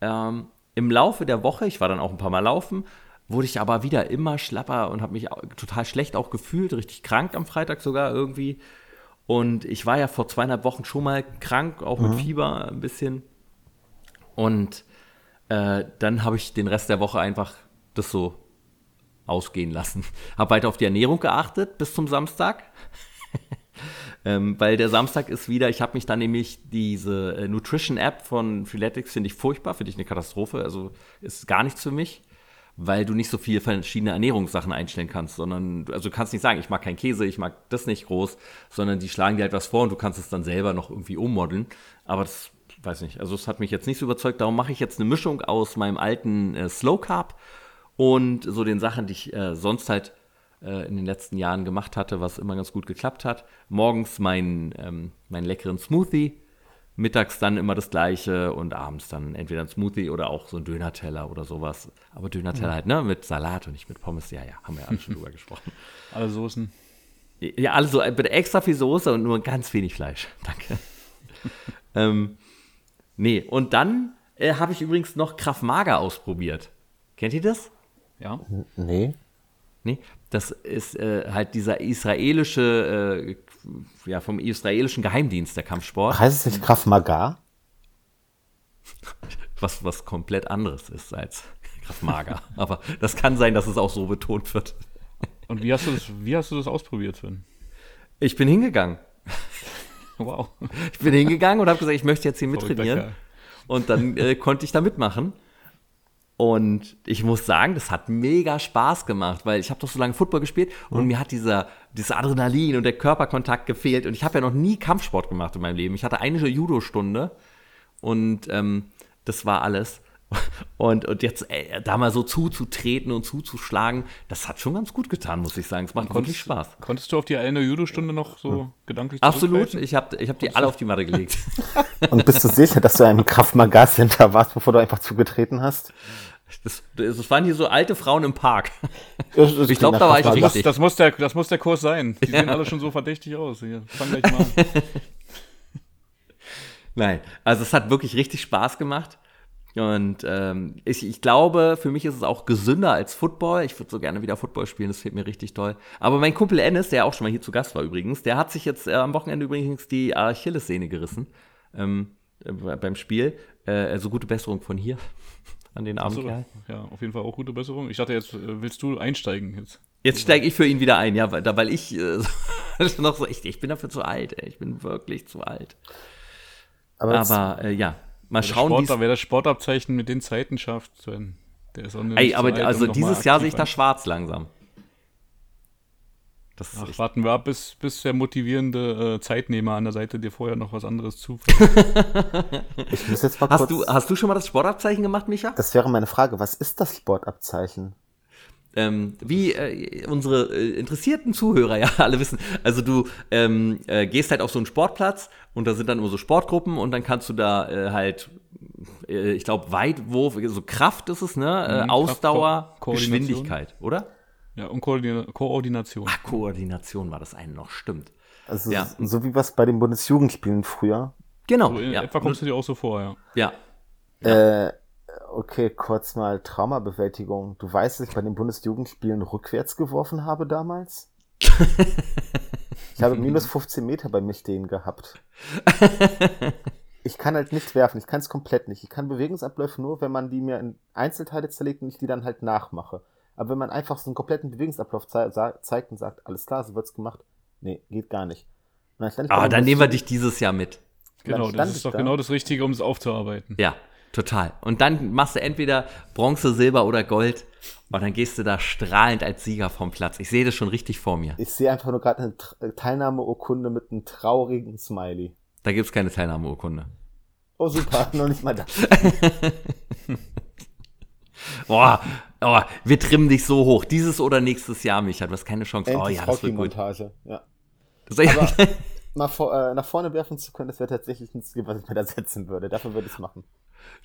Ähm, Im Laufe der Woche, ich war dann auch ein paar Mal laufen, wurde ich aber wieder immer schlapper und habe mich total schlecht auch gefühlt, richtig krank am Freitag sogar irgendwie. Und ich war ja vor zweieinhalb Wochen schon mal krank, auch mit mhm. Fieber ein bisschen. Und äh, dann habe ich den Rest der Woche einfach das so ausgehen lassen. [LAUGHS] Habe weiter auf die Ernährung geachtet bis zum Samstag. [LAUGHS] ähm, weil der Samstag ist wieder, ich habe mich dann nämlich diese äh, Nutrition-App von Freeletics, finde ich furchtbar, finde ich eine Katastrophe. Also ist gar nichts für mich, weil du nicht so viele verschiedene Ernährungssachen einstellen kannst, sondern, also du kannst nicht sagen, ich mag keinen Käse, ich mag das nicht groß, sondern die schlagen dir halt was vor und du kannst es dann selber noch irgendwie ummodeln. Aber das weiß nicht, also es hat mich jetzt nicht so überzeugt. Darum mache ich jetzt eine Mischung aus meinem alten äh, Slow Carb und so den Sachen, die ich äh, sonst halt äh, in den letzten Jahren gemacht hatte, was immer ganz gut geklappt hat. Morgens meinen ähm, mein leckeren Smoothie, mittags dann immer das gleiche und abends dann entweder ein Smoothie oder auch so ein Dönerteller oder sowas. Aber Dönerteller mhm. halt, ne, mit Salat und nicht mit Pommes. Ja, ja, haben wir ja alle schon [LAUGHS] drüber gesprochen. Alle Soßen. Ja, also bitte extra viel Soße und nur ganz wenig Fleisch. [LAUGHS] Danke. [LAUGHS] ähm, nee, und dann äh, habe ich übrigens noch Kraft Mager ausprobiert. Kennt ihr das? Ja. Nee. Nee, das ist äh, halt dieser israelische, äh, ja, vom israelischen Geheimdienst, der Kampfsport. Heißt es nicht Krav Maga? [LAUGHS] Was, was komplett anderes ist als Krav Maga. Aber das kann sein, dass es auch so betont wird. Und wie hast du das, wie hast du das ausprobiert, Sven? Ich bin hingegangen. [LAUGHS] Wow. Ich bin hingegangen und habe gesagt, ich möchte jetzt hier mittrainieren. Und dann äh, konnte ich da mitmachen. Und ich muss sagen, das hat mega Spaß gemacht, weil ich habe doch so lange Football gespielt und mhm. mir hat dieser, dieses Adrenalin und der Körperkontakt gefehlt. Und ich habe ja noch nie Kampfsport gemacht in meinem Leben. Ich hatte eine Judo-Stunde und ähm, das war alles. Und, und jetzt ey, da mal so zuzutreten und zuzuschlagen, das hat schon ganz gut getan, muss ich sagen. Es macht konntest, wirklich Spaß. Konntest du auf die eine Judo-Stunde noch so hm. gedanklich Absolut, ich habe ich hab die alle auf die Matte gelegt. [LAUGHS] Und bist du sicher, dass du einem Kraft Maga Center warst, bevor du einfach zugetreten hast? Das, das waren hier so alte Frauen im Park. [LAUGHS] ich glaube, da war ich richtig. Das, das, muss der, das muss der Kurs sein. Die ja. sehen alle schon so verdächtig aus. Hier, fang gleich mal an. [LAUGHS] Nein, also es hat wirklich richtig Spaß gemacht. Und ähm, ich, ich glaube, für mich ist es auch gesünder als Football. Ich würde so gerne wieder Football spielen, das fehlt mir richtig toll. Aber mein Kumpel Ennis, der auch schon mal hier zu Gast war übrigens, der hat sich jetzt äh, am Wochenende übrigens die Achillessehne gerissen ähm, äh, beim Spiel. Äh, also gute Besserung von hier [LAUGHS] an den armen so, Kerl. Ja, auf jeden Fall auch gute Besserung. Ich dachte, jetzt äh, willst du einsteigen jetzt. Jetzt steige ich für ihn wieder ein, ja, weil, weil ich äh, [LAUGHS] noch so, ich, ich bin dafür zu alt, ey. ich bin wirklich zu alt. Aber, aber äh, ja, mal schauen, wie Wer das Sportabzeichen mit den Zeiten schafft, Sven, der ist auch nicht Ey, aber alt, also um dieses Jahr sehe ich da schwarz langsam. Das Ach, warten wir ab, bis, bis der motivierende äh, Zeitnehmer an der Seite dir vorher noch was anderes zufällt. [LAUGHS] ich muss jetzt mal hast, du, hast du schon mal das Sportabzeichen gemacht, Micha? Das wäre meine Frage. Was ist das Sportabzeichen? Ähm, wie äh, unsere äh, interessierten Zuhörer ja alle wissen, also du ähm, äh, gehst halt auf so einen Sportplatz und da sind dann immer so Sportgruppen und dann kannst du da äh, halt, äh, ich glaube, Weitwurf, so Kraft ist es, ne? Mhm, Ausdauer, Kraft, Geschwindigkeit, oder? Ja, und Koordination. Ach, Koordination war das eine noch, stimmt. Also ja. so wie was bei den Bundesjugendspielen früher. Genau. So in ja. etwa kommst du dir auch so vor, ja. Ja. ja. Äh, okay, kurz mal Traumabewältigung. Du weißt, dass ich bei den Bundesjugendspielen rückwärts geworfen habe damals? [LAUGHS] ich habe minus 15 Meter bei mir stehen gehabt. Ich kann halt nicht werfen, ich kann es komplett nicht. Ich kann Bewegungsabläufe nur, wenn man die mir in Einzelteile zerlegt und ich die dann halt nachmache. Aber wenn man einfach so einen kompletten Bewegungsablauf ze zeigt und sagt, alles klar, so wird's gemacht, nee, geht gar nicht. Dann Aber dann nehmen wir dich dieses Jahr mit. Genau, das ist doch da. genau das Richtige, um es aufzuarbeiten. Ja, total. Und dann machst du entweder Bronze, Silber oder Gold und dann gehst du da strahlend als Sieger vom Platz. Ich sehe das schon richtig vor mir. Ich sehe einfach nur gerade eine äh, Teilnahmeurkunde mit einem traurigen Smiley. Da gibt es keine Teilnahmeurkunde. Oh super, [LAUGHS] noch nicht mal das. [LAUGHS] Boah, oh, wir trimmen dich so hoch. Dieses oder nächstes Jahr, Micha. Du hast keine Chance. Endlich oh ja, das wird gut. Ja. Aber [LAUGHS] mal vor, äh, nach vorne werfen zu können, das wäre tatsächlich ein Ziel, was ich mir da setzen würde. Dafür würde ich es machen.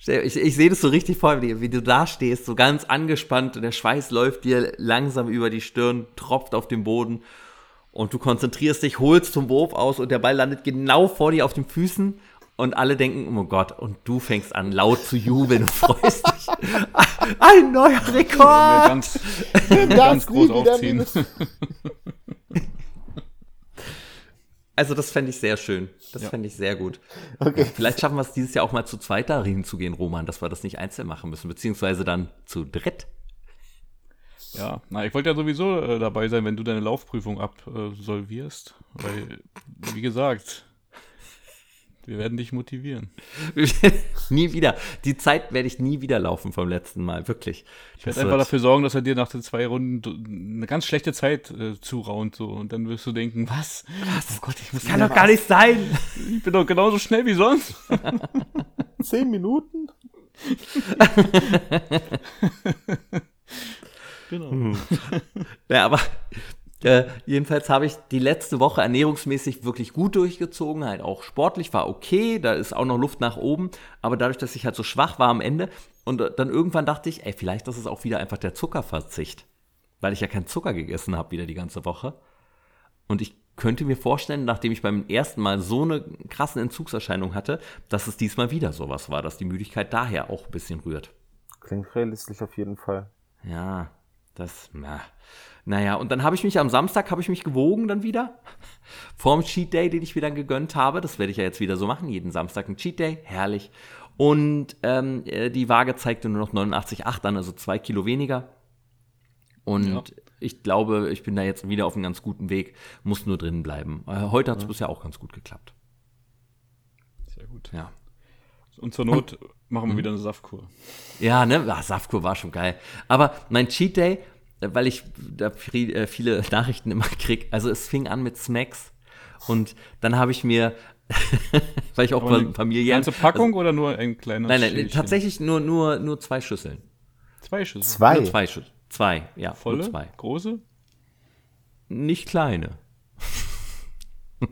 Ich, ich sehe das so richtig vor dir, wie du da stehst, so ganz angespannt und der Schweiß läuft dir langsam über die Stirn, tropft auf den Boden und du konzentrierst dich, holst zum Wurf aus und der Ball landet genau vor dir auf den Füßen und alle denken, oh Gott, und du fängst an laut zu jubeln und freust dich. [LAUGHS] Ein neuer Rekord! Ganz, ganz groß aufziehen. [LAUGHS] Also das fände ich sehr schön. Das Ja. fände ich sehr gut. Okay. Vielleicht schaffen wir es dieses Jahr auch mal zu zweit da hinzugehen, Roman, dass wir das nicht einzeln machen müssen, beziehungsweise dann zu dritt. Ja, na, ich wollte ja sowieso äh, dabei sein, wenn du deine Laufprüfung absolvierst. Weil, wie gesagt, wir werden dich motivieren. [LAUGHS] nie wieder. Die Zeit werde ich nie wieder laufen vom letzten Mal, wirklich. Ich werde einfach dafür sorgen, dass er dir nach den zwei Runden eine ganz schlechte Zeit äh, zuraunt. So. Und dann wirst du denken, was? Oh Gott, ich, muss Kann doch gar nicht sein. [LAUGHS] ich bin doch genauso schnell wie sonst. [LAUGHS] Zehn Minuten? Genau. Ja, aber äh, jedenfalls habe ich die letzte Woche ernährungsmäßig wirklich gut durchgezogen, halt auch sportlich war okay, da ist auch noch Luft nach oben, aber dadurch, dass ich halt so schwach war am Ende und äh, dann irgendwann dachte ich, ey, vielleicht ist es auch wieder einfach der Zuckerverzicht, weil ich ja keinen Zucker gegessen habe wieder die ganze Woche. Und ich könnte mir vorstellen, nachdem ich beim ersten Mal so eine krassen Entzugserscheinung hatte, dass es diesmal wieder sowas war, dass die Müdigkeit daher auch ein bisschen rührt. Klingt realistisch auf jeden Fall. Ja, das, na. Naja, und dann habe ich mich am Samstag, habe ich mich gewogen dann wieder. [LAUGHS] Vorm Cheat Day, den ich mir dann gegönnt habe. Das werde ich ja jetzt wieder so machen. Jeden Samstag ein Cheat Day. Herrlich. Und ähm, äh, die Waage zeigte nur noch 89,8 an, also zwei Kilo weniger. Und Ja. ich glaube, ich bin da jetzt wieder auf einem ganz guten Weg. Muss nur drin bleiben. Äh, heute hat es bisher auch ganz gut geklappt. Sehr gut. Ja. Und zur Not machen wir wieder eine Saftkur. Ja, ne? Ah, Saftkur war schon geil. Aber mein Cheat Day, weil ich da äh, viele [LAUGHS] Nachrichten immer krieg, also es fing an mit Smacks und dann habe ich mir, [LAUGHS] weil ich auch Aber familiär. Ganze Packung oder nur ein kleines Nein, nein, Schälchen? tatsächlich nur, nur, nur zwei Schüsseln. Zwei Schüsseln. Zwei. Nur zwei Schüsseln. Zwei, ja. Volle? Zwei. Große? Nicht kleine. [LAUGHS]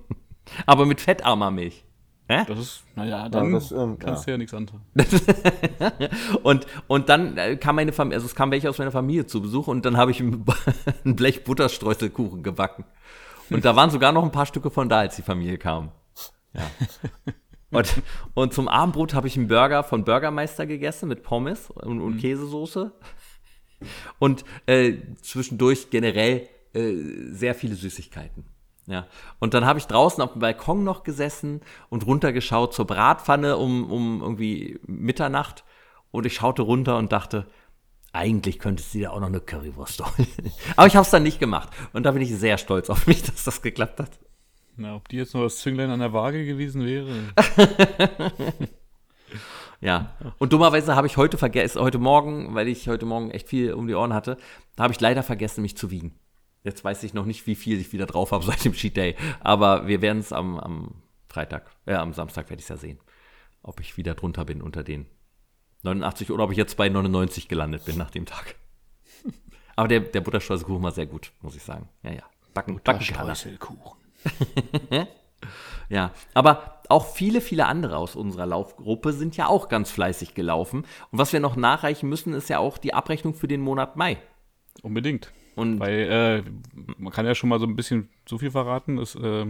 Aber mit fettarmer Milch. Hä? Das ist, naja, dann das, ähm, kannst du ja nichts anfangen. [LAUGHS] Und, und dann äh, kam meine Familie, also es kam welche aus meiner Familie zu Besuch und dann habe ich [LAUGHS] ein Blech Butterstreuselkuchen gebacken. Und da waren sogar noch ein paar Stücke von da, als die Familie kam. Ja. [LAUGHS] Und, und zum Abendbrot habe ich einen Burger von Burgermeister gegessen mit Pommes und, und Käsesoße. Und äh, zwischendurch generell äh, sehr viele Süßigkeiten. Ja. Und dann habe ich draußen auf dem Balkon noch gesessen und runtergeschaut zur Bratpfanne um, um irgendwie Mitternacht. Und ich schaute runter und dachte, eigentlich könntest du dir auch noch eine Currywurst holen. [LAUGHS] Aber ich habe es dann nicht gemacht. Und da bin ich sehr stolz auf mich, [LAUGHS] dass das geklappt hat. Na, ob die jetzt noch das Zünglein an der Waage gewesen wäre. [LAUGHS] Ja. Und dummerweise habe ich heute vergessen, heute Morgen, weil ich heute Morgen echt viel um die Ohren hatte, habe ich leider vergessen, mich zu wiegen. Jetzt weiß ich noch nicht, wie viel ich wieder drauf habe seit dem Cheat Day. Aber wir werden es am, am Freitag, äh, am Samstag werde ich es ja sehen. Ob ich wieder drunter bin unter den 89 oder ob ich jetzt bei 99 gelandet bin nach dem Tag. [LAUGHS] Aber der, der Butterstreuselkuchen war sehr gut, muss ich sagen. Ja, ja. Backen, backen kann er. Streuselkuchen. [LAUGHS] Ja, aber auch viele, viele andere aus unserer Laufgruppe sind ja auch ganz fleißig gelaufen. Und was wir noch nachreichen müssen, ist ja auch die Abrechnung für den Monat Mai. Unbedingt. Und Weil äh, man kann ja schon mal so ein bisschen so viel verraten. Es äh,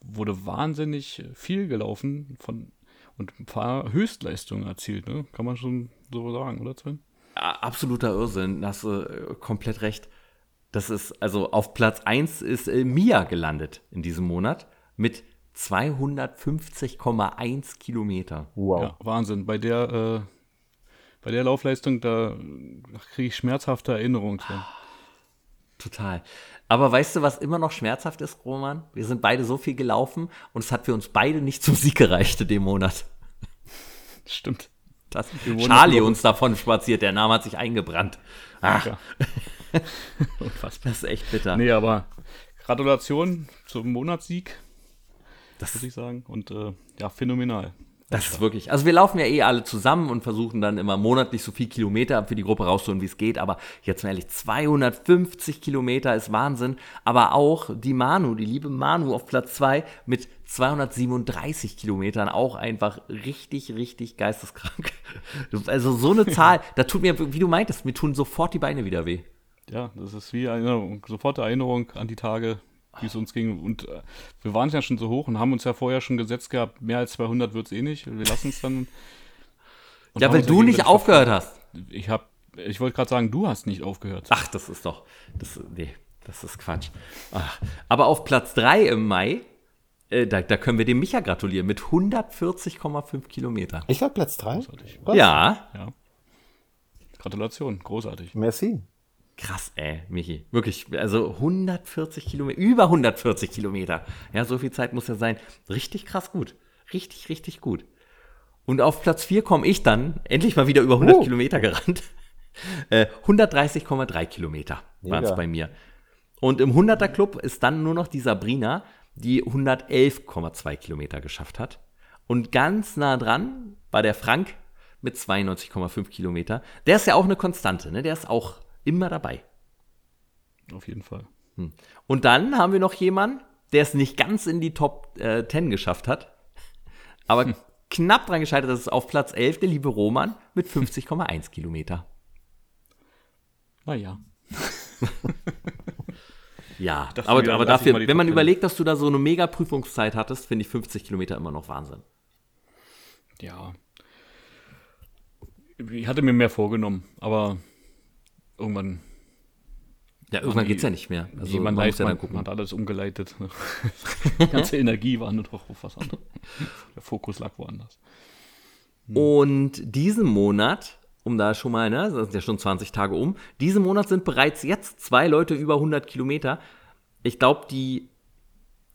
wurde wahnsinnig viel gelaufen von und ein paar Höchstleistungen erzielt, ne? Kann man schon so sagen, oder Sven? absoluter Irrsinn, da hast du äh, komplett recht. Das ist, also auf Platz 1 ist äh, Mia gelandet in diesem Monat mit 250,1 Kilometer. Wow. Ja, Wahnsinn. Bei der, äh, bei der Laufleistung, da kriege ich schmerzhafte Erinnerungen. Sven. Total. Aber weißt du, was immer noch schmerzhaft ist, Roman? Wir sind beide so viel gelaufen und es hat für uns beide nicht zum Sieg gereicht in dem Monat. Stimmt. Das Charlie uns davon spaziert, der Name hat sich eingebrannt. Ach, Ja. [LAUGHS] Unfassbar. das ist echt bitter. Nee, aber Gratulation zum Monatssieg, das, würde ich sagen. Und äh, ja, phänomenal. Das ist wirklich. Also wir laufen ja eh alle zusammen und versuchen dann immer monatlich so viel Kilometer für die Gruppe rauszuholen, wie es geht. Aber jetzt mal ehrlich, 250 Kilometer ist Wahnsinn. Aber auch die Manu, die liebe Manu auf Platz 2 mit 237 Kilometern auch einfach richtig, richtig geisteskrank. [LAUGHS] Also so eine [LAUGHS] Zahl, da tut mir, wie du meintest, mir tun sofort die Beine wieder weh. Ja, das ist wie eine soforte Erinnerung an die Tage, wie es uns ging. Und äh, wir waren ja schon so hoch und haben uns ja vorher schon gesetzt gehabt, mehr als 200 wird es eh nicht. Wir lassen es dann. Ja, weil du nicht aufgehört hast. Ich habe, ich wollte gerade sagen, du hast nicht aufgehört. Ach, das ist doch, das, nee, das ist Quatsch. Ach. Aber auf Platz 3 im Mai äh, da, da können wir dem Micha gratulieren mit 140,5 Kilometer. Ich war Platz 3. Ja. Ja. Gratulation, großartig. Merci. Krass, ey, Michi. Wirklich, also 140 Kilometer, über 140 Kilometer. Ja, so viel Zeit muss ja sein. Richtig krass gut. Richtig, richtig gut. Und auf Platz 4 komme ich dann, endlich mal wieder über 100 Oh. Kilometer gerannt. [LAUGHS] Äh, 130,3 Kilometer waren es bei mir. Und im 100er Club ist dann nur noch die Sabrina, die 111,2 Kilometer geschafft hat. Und ganz nah dran war der Frank mit 92,5 Kilometer. Der ist ja auch eine Konstante, ne? Der ist auch immer dabei. Auf jeden Fall. Und dann haben wir noch jemanden, der es nicht ganz in die Top äh, 10 geschafft hat, [LAUGHS] aber [LAUGHS] knapp dran gescheitert ist, auf Platz 11 der liebe Roman mit 50,1 Kilometer. Naja. Ja, [LAUGHS] dachte aber, aber dafür, wenn man Top 10. überlegt, dass du da so eine mega Prüfungszeit hattest, finde ich 50 Kilometer immer noch Wahnsinn. Ja. Ich hatte mir mehr vorgenommen, aber irgendwann Ja, irgendwann die- geht's ja nicht mehr. Also man muss ja man, gucken. man hat alles umgeleitet. [LAUGHS] Die ganze Energie war nur noch auf was anderes. Der Fokus lag woanders. Und diesen Monat, um da schon mal, ne, das sind ja schon 20 Tage um, diesen Monat sind bereits jetzt zwei Leute über 100 Kilometer. Ich glaube, die,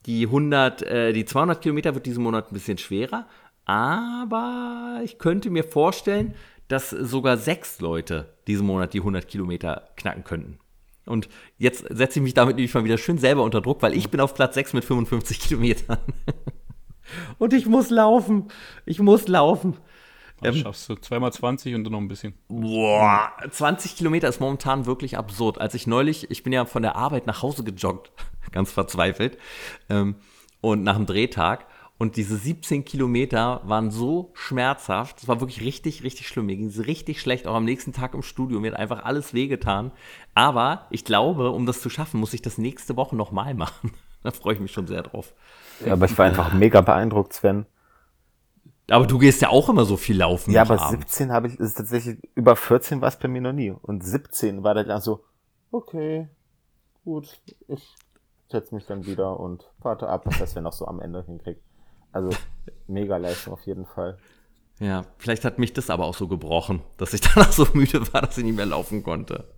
die 100, äh, die 200 Kilometer wird diesen Monat ein bisschen schwerer, aber ich könnte mir vorstellen, dass sogar sechs Leute diesen Monat die 100 Kilometer knacken könnten. Und jetzt setze ich mich damit nämlich mal wieder schön selber unter Druck, weil ich bin auf Platz 6 mit 55 Kilometern. [LAUGHS] Und ich muss laufen. Ich muss laufen. Das schaffst du zweimal 20 und dann noch ein bisschen. Boah, 20 Kilometer ist momentan wirklich absurd. Als ich neulich, ich bin ja von der Arbeit nach Hause gejoggt, [LAUGHS] ganz verzweifelt, ähm, und nach dem Drehtag. Und diese 17 Kilometer waren so schmerzhaft. Das war wirklich richtig, richtig schlimm. Mir ging es richtig schlecht. Auch am nächsten Tag im Studio. Mir hat einfach alles wehgetan. Aber ich glaube, um das zu schaffen, muss ich das nächste Woche nochmal [LAUGHS] machen. Da freue ich mich schon sehr drauf. Ja, aber ich war einfach mega beeindruckt, Sven. Aber du gehst ja auch immer so viel laufen. Ja, aber Abend. 17 habe ich, ist tatsächlich, über 14 war es bei mir noch nie. Und 17 war dann so, okay, gut, ich setze mich dann wieder und warte ab, was das Sven noch so am Ende hinkriegt. Also, mega Leistung auf jeden Fall. Ja, vielleicht hat mich das aber auch so gebrochen, dass ich [LAUGHS] danach so müde war, dass ich nicht mehr laufen konnte.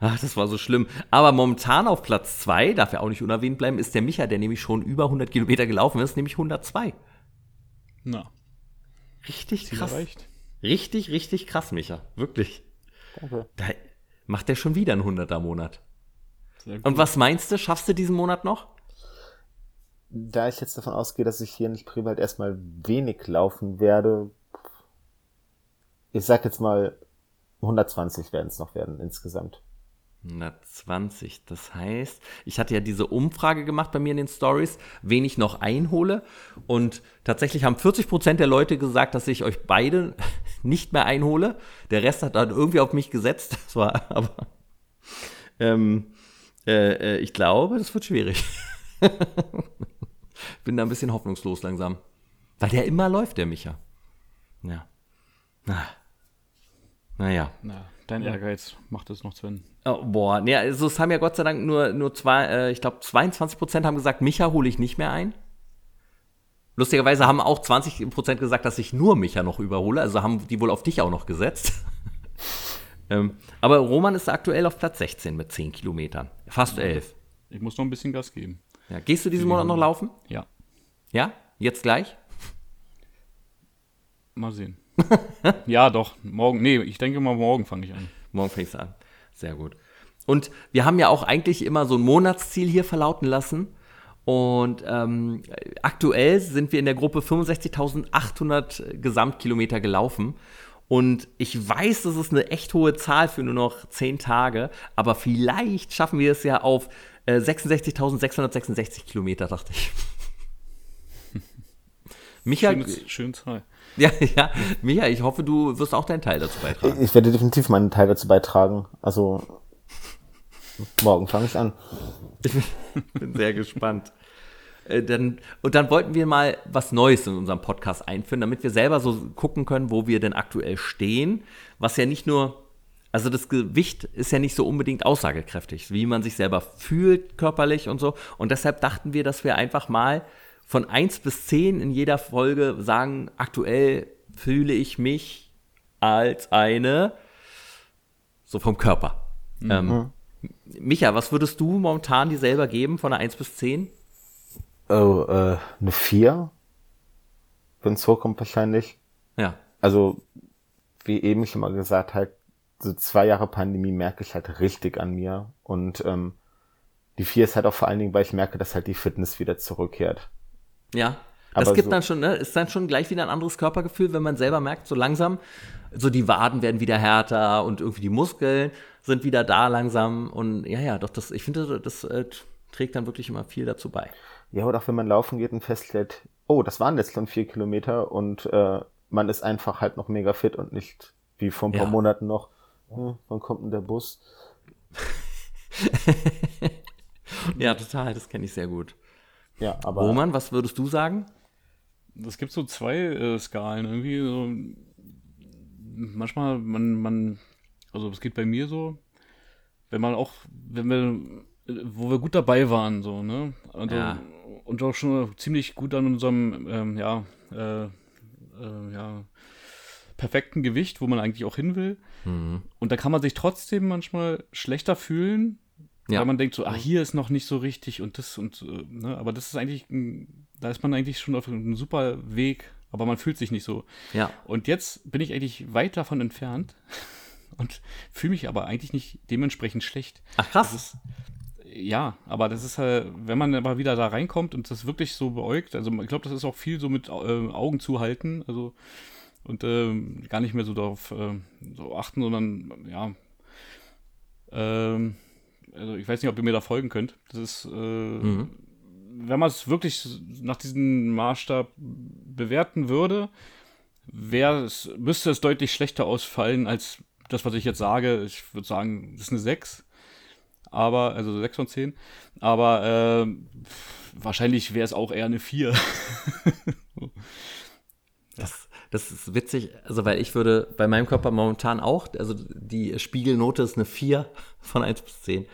Ach, das war so schlimm. Aber momentan auf Platz 2, darf ja auch nicht unerwähnt bleiben, ist der Micha, der nämlich schon über 100 Kilometer gelaufen ist, nämlich 102. Na, Richtig Ziel krass. erreicht. Richtig, richtig krass, Micha. Wirklich. Danke. Da macht der schon wieder einen 100er Monat. Sehr gut. Und was meinst du, schaffst du diesen Monat noch? Da ich jetzt davon ausgehe, dass ich hier in Spreewald erstmal wenig laufen werde, ich sag jetzt mal 120 werden es noch werden insgesamt. 120. Das heißt, ich hatte ja diese Umfrage gemacht bei mir in den Stories, wen ich noch einhole. Und tatsächlich haben 40 Prozent der Leute gesagt, dass ich euch beide [LAUGHS] nicht mehr einhole. Der Rest hat dann irgendwie auf mich gesetzt. [LAUGHS] Das war aber. Ähm, äh, äh, ich glaube, das wird schwierig. [LAUGHS] Bin da ein bisschen hoffnungslos langsam. Weil der immer läuft, der Micha. Ja. Ah. Naja. Na, dein Ehrgeiz macht es noch, Sven. Oh, boah, nee, also es haben ja Gott sei Dank nur, nur zwei, äh, ich glaube 22 Prozent haben gesagt, Micha hole ich nicht mehr ein. Lustigerweise haben auch 20 Prozent gesagt, dass ich nur Micha noch überhole, also haben die wohl auf dich auch noch gesetzt. [LAUGHS] ähm, aber Roman ist aktuell auf Platz 16 mit 10 Kilometern, fast 11. Ich muss noch ein bisschen Gas geben. Ja, gehst du diesen Monat noch laufen? Ja, Ja? Jetzt gleich? mal sehen. [LAUGHS] ja, doch. Morgen. Nee, ich denke mal, morgen fange ich an. Morgen fängst du an. Sehr gut. Und wir haben ja auch eigentlich immer so ein Monatsziel hier verlauten lassen. Und ähm, aktuell sind wir in der Gruppe 65.800 Gesamtkilometer gelaufen. Und ich weiß, das ist eine echt hohe Zahl für nur noch 10 Tage. Aber vielleicht schaffen wir es ja auf äh, 66.666 Kilometer, dachte ich. [LAUGHS] Micha, Schönes, schöne Zahl. ja, [LAUGHS] ja, Micha, ich hoffe, du wirst auch deinen Teil dazu beitragen. Ich werde definitiv meinen Teil dazu beitragen. Also, morgen fange ich an. Ich bin [LAUGHS] sehr gespannt. Äh, Dann, und dann wollten wir mal was Neues in unserem Podcast einführen, damit wir selber so gucken können, wo wir denn aktuell stehen. Was ja nicht nur, also das Gewicht ist ja nicht so unbedingt aussagekräftig, wie man sich selber fühlt körperlich und so. Und deshalb dachten wir, dass wir einfach mal von 1 bis 10 in jeder Folge sagen, aktuell fühle ich mich als eine, so vom Körper. Mhm. Ähm, Micha, was würdest du momentan dir selber geben von einer 1 bis 10? Oh, äh, eine 4. Wenn es hochkommt wahrscheinlich. Ja. Also, wie eben schon mal gesagt, halt, so zwei Jahre Pandemie merke ich halt richtig an mir. Und ähm, die 4 ist halt auch vor allen Dingen, weil ich merke, dass halt die Fitness wieder zurückkehrt. Ja. Das Aber gibt so dann schon, ne, ist dann schon gleich wieder ein anderes Körpergefühl, wenn man selber merkt, so langsam, so die Waden werden wieder härter und irgendwie die Muskeln sind wieder da langsam. Und ja, ja, doch, das, ich finde, das äh, trägt dann wirklich immer viel dazu bei. Ja, oder auch wenn man laufen geht und feststellt, oh, das waren jetzt schon vier Kilometer und äh, man ist einfach halt noch mega fit und nicht wie vor ein paar ja. Monaten noch, hm, wann kommt denn der Bus? [LAUGHS] ja, total, das kenne ich sehr gut. Ja, aber. Roman, was würdest du sagen? Es gibt so zwei äh, Skalen irgendwie. So, manchmal, man, man, also es geht bei mir so, wenn man auch, wenn wir, wo wir gut dabei waren, so, ne? Also, ja. Und auch schon ziemlich gut an unserem, ähm, ja, äh, äh, ja, perfekten Gewicht, wo man eigentlich auch hin will. Mhm. Und da kann man sich trotzdem manchmal schlechter fühlen, ja. weil man denkt so, ah, hier ist noch nicht so richtig und das und, äh, ne? Aber das ist eigentlich, da ist man eigentlich schon auf einem super Weg, aber man fühlt sich nicht so. Ja. Und jetzt bin ich eigentlich weit davon entfernt [LAUGHS] und fühle mich aber eigentlich nicht dementsprechend schlecht. Ach krass. Ist, ja, aber das ist halt, wenn man aber wieder da reinkommt und das wirklich so beäugt, also ich glaube, das ist auch viel so mit äh, Augen zuhalten, also und äh, gar nicht mehr so darauf äh, so achten, sondern ja, ähm, also ich weiß nicht, ob ihr mir da folgen könnt. Das ist, äh, mhm wenn man es wirklich nach diesem Maßstab bewerten würde, müsste es deutlich schlechter ausfallen als das, was ich jetzt sage. Ich würde sagen, das ist eine 6. Aber, also 6 von 10. Aber äh, wahrscheinlich wäre es auch eher eine 4. [LAUGHS] das, das ist witzig, also weil ich würde bei meinem Körper momentan auch, also die Spiegelnote ist eine 4 von 1 bis 10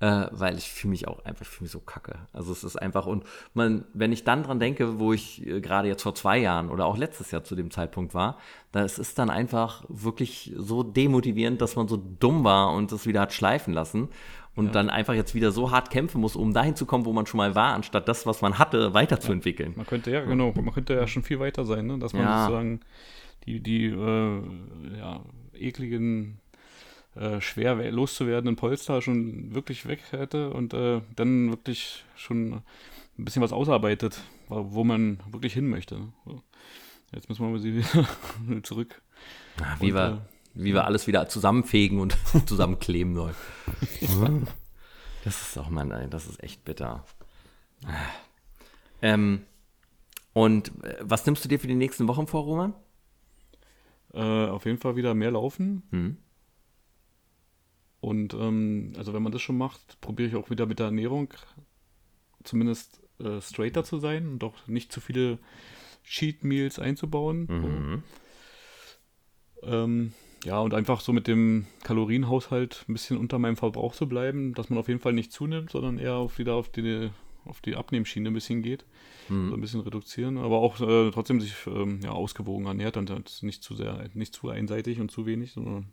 äh, weil ich fühle mich auch einfach, fühle mich so kacke. Also es ist einfach, und man, wenn ich dann dran denke, wo ich äh, gerade jetzt vor zwei Jahren oder auch letztes Jahr zu dem Zeitpunkt war, das ist dann einfach wirklich so demotivierend, dass man so dumm war und das wieder hat schleifen lassen und ja. dann einfach jetzt wieder so hart kämpfen muss, um dahin zu kommen, wo man schon mal war, anstatt das, was man hatte, weiterzuentwickeln. Ja, man könnte ja, genau, man könnte ja schon viel weiter sein, ne? dass man ja. sozusagen die, die äh, ja, ekligen äh, schwer loszuwerdenden Polster schon wirklich weg hätte und äh, dann wirklich schon ein bisschen was ausarbeitet, wo man wirklich hin möchte. So. Jetzt müssen wir sie [LAUGHS] wieder zurück. Ja, wie, und, äh, wie wir alles wieder zusammenfegen und [LAUGHS] zusammenkleben sollen. das ist auch mal, nein, das ist echt bitter. Ähm, und äh, was nimmst du dir für die nächsten Wochen vor, Roman? Äh, auf jeden Fall wieder mehr laufen. Mhm. Und ähm, also wenn man das schon macht, probiere ich auch wieder mit der Ernährung zumindest äh, straighter zu sein und auch nicht zu viele Cheat Meals einzubauen. Mhm. Ähm, ja, und einfach so mit dem Kalorienhaushalt ein bisschen unter meinem Verbrauch zu bleiben, dass man auf jeden Fall nicht zunimmt, sondern eher auf wieder auf die, auf die Abnehmschiene ein bisschen geht. Mhm. So ein bisschen reduzieren, aber auch äh, trotzdem sich ähm, ja, ausgewogen ernährt und nicht zu sehr, nicht zu einseitig und zu wenig, sondern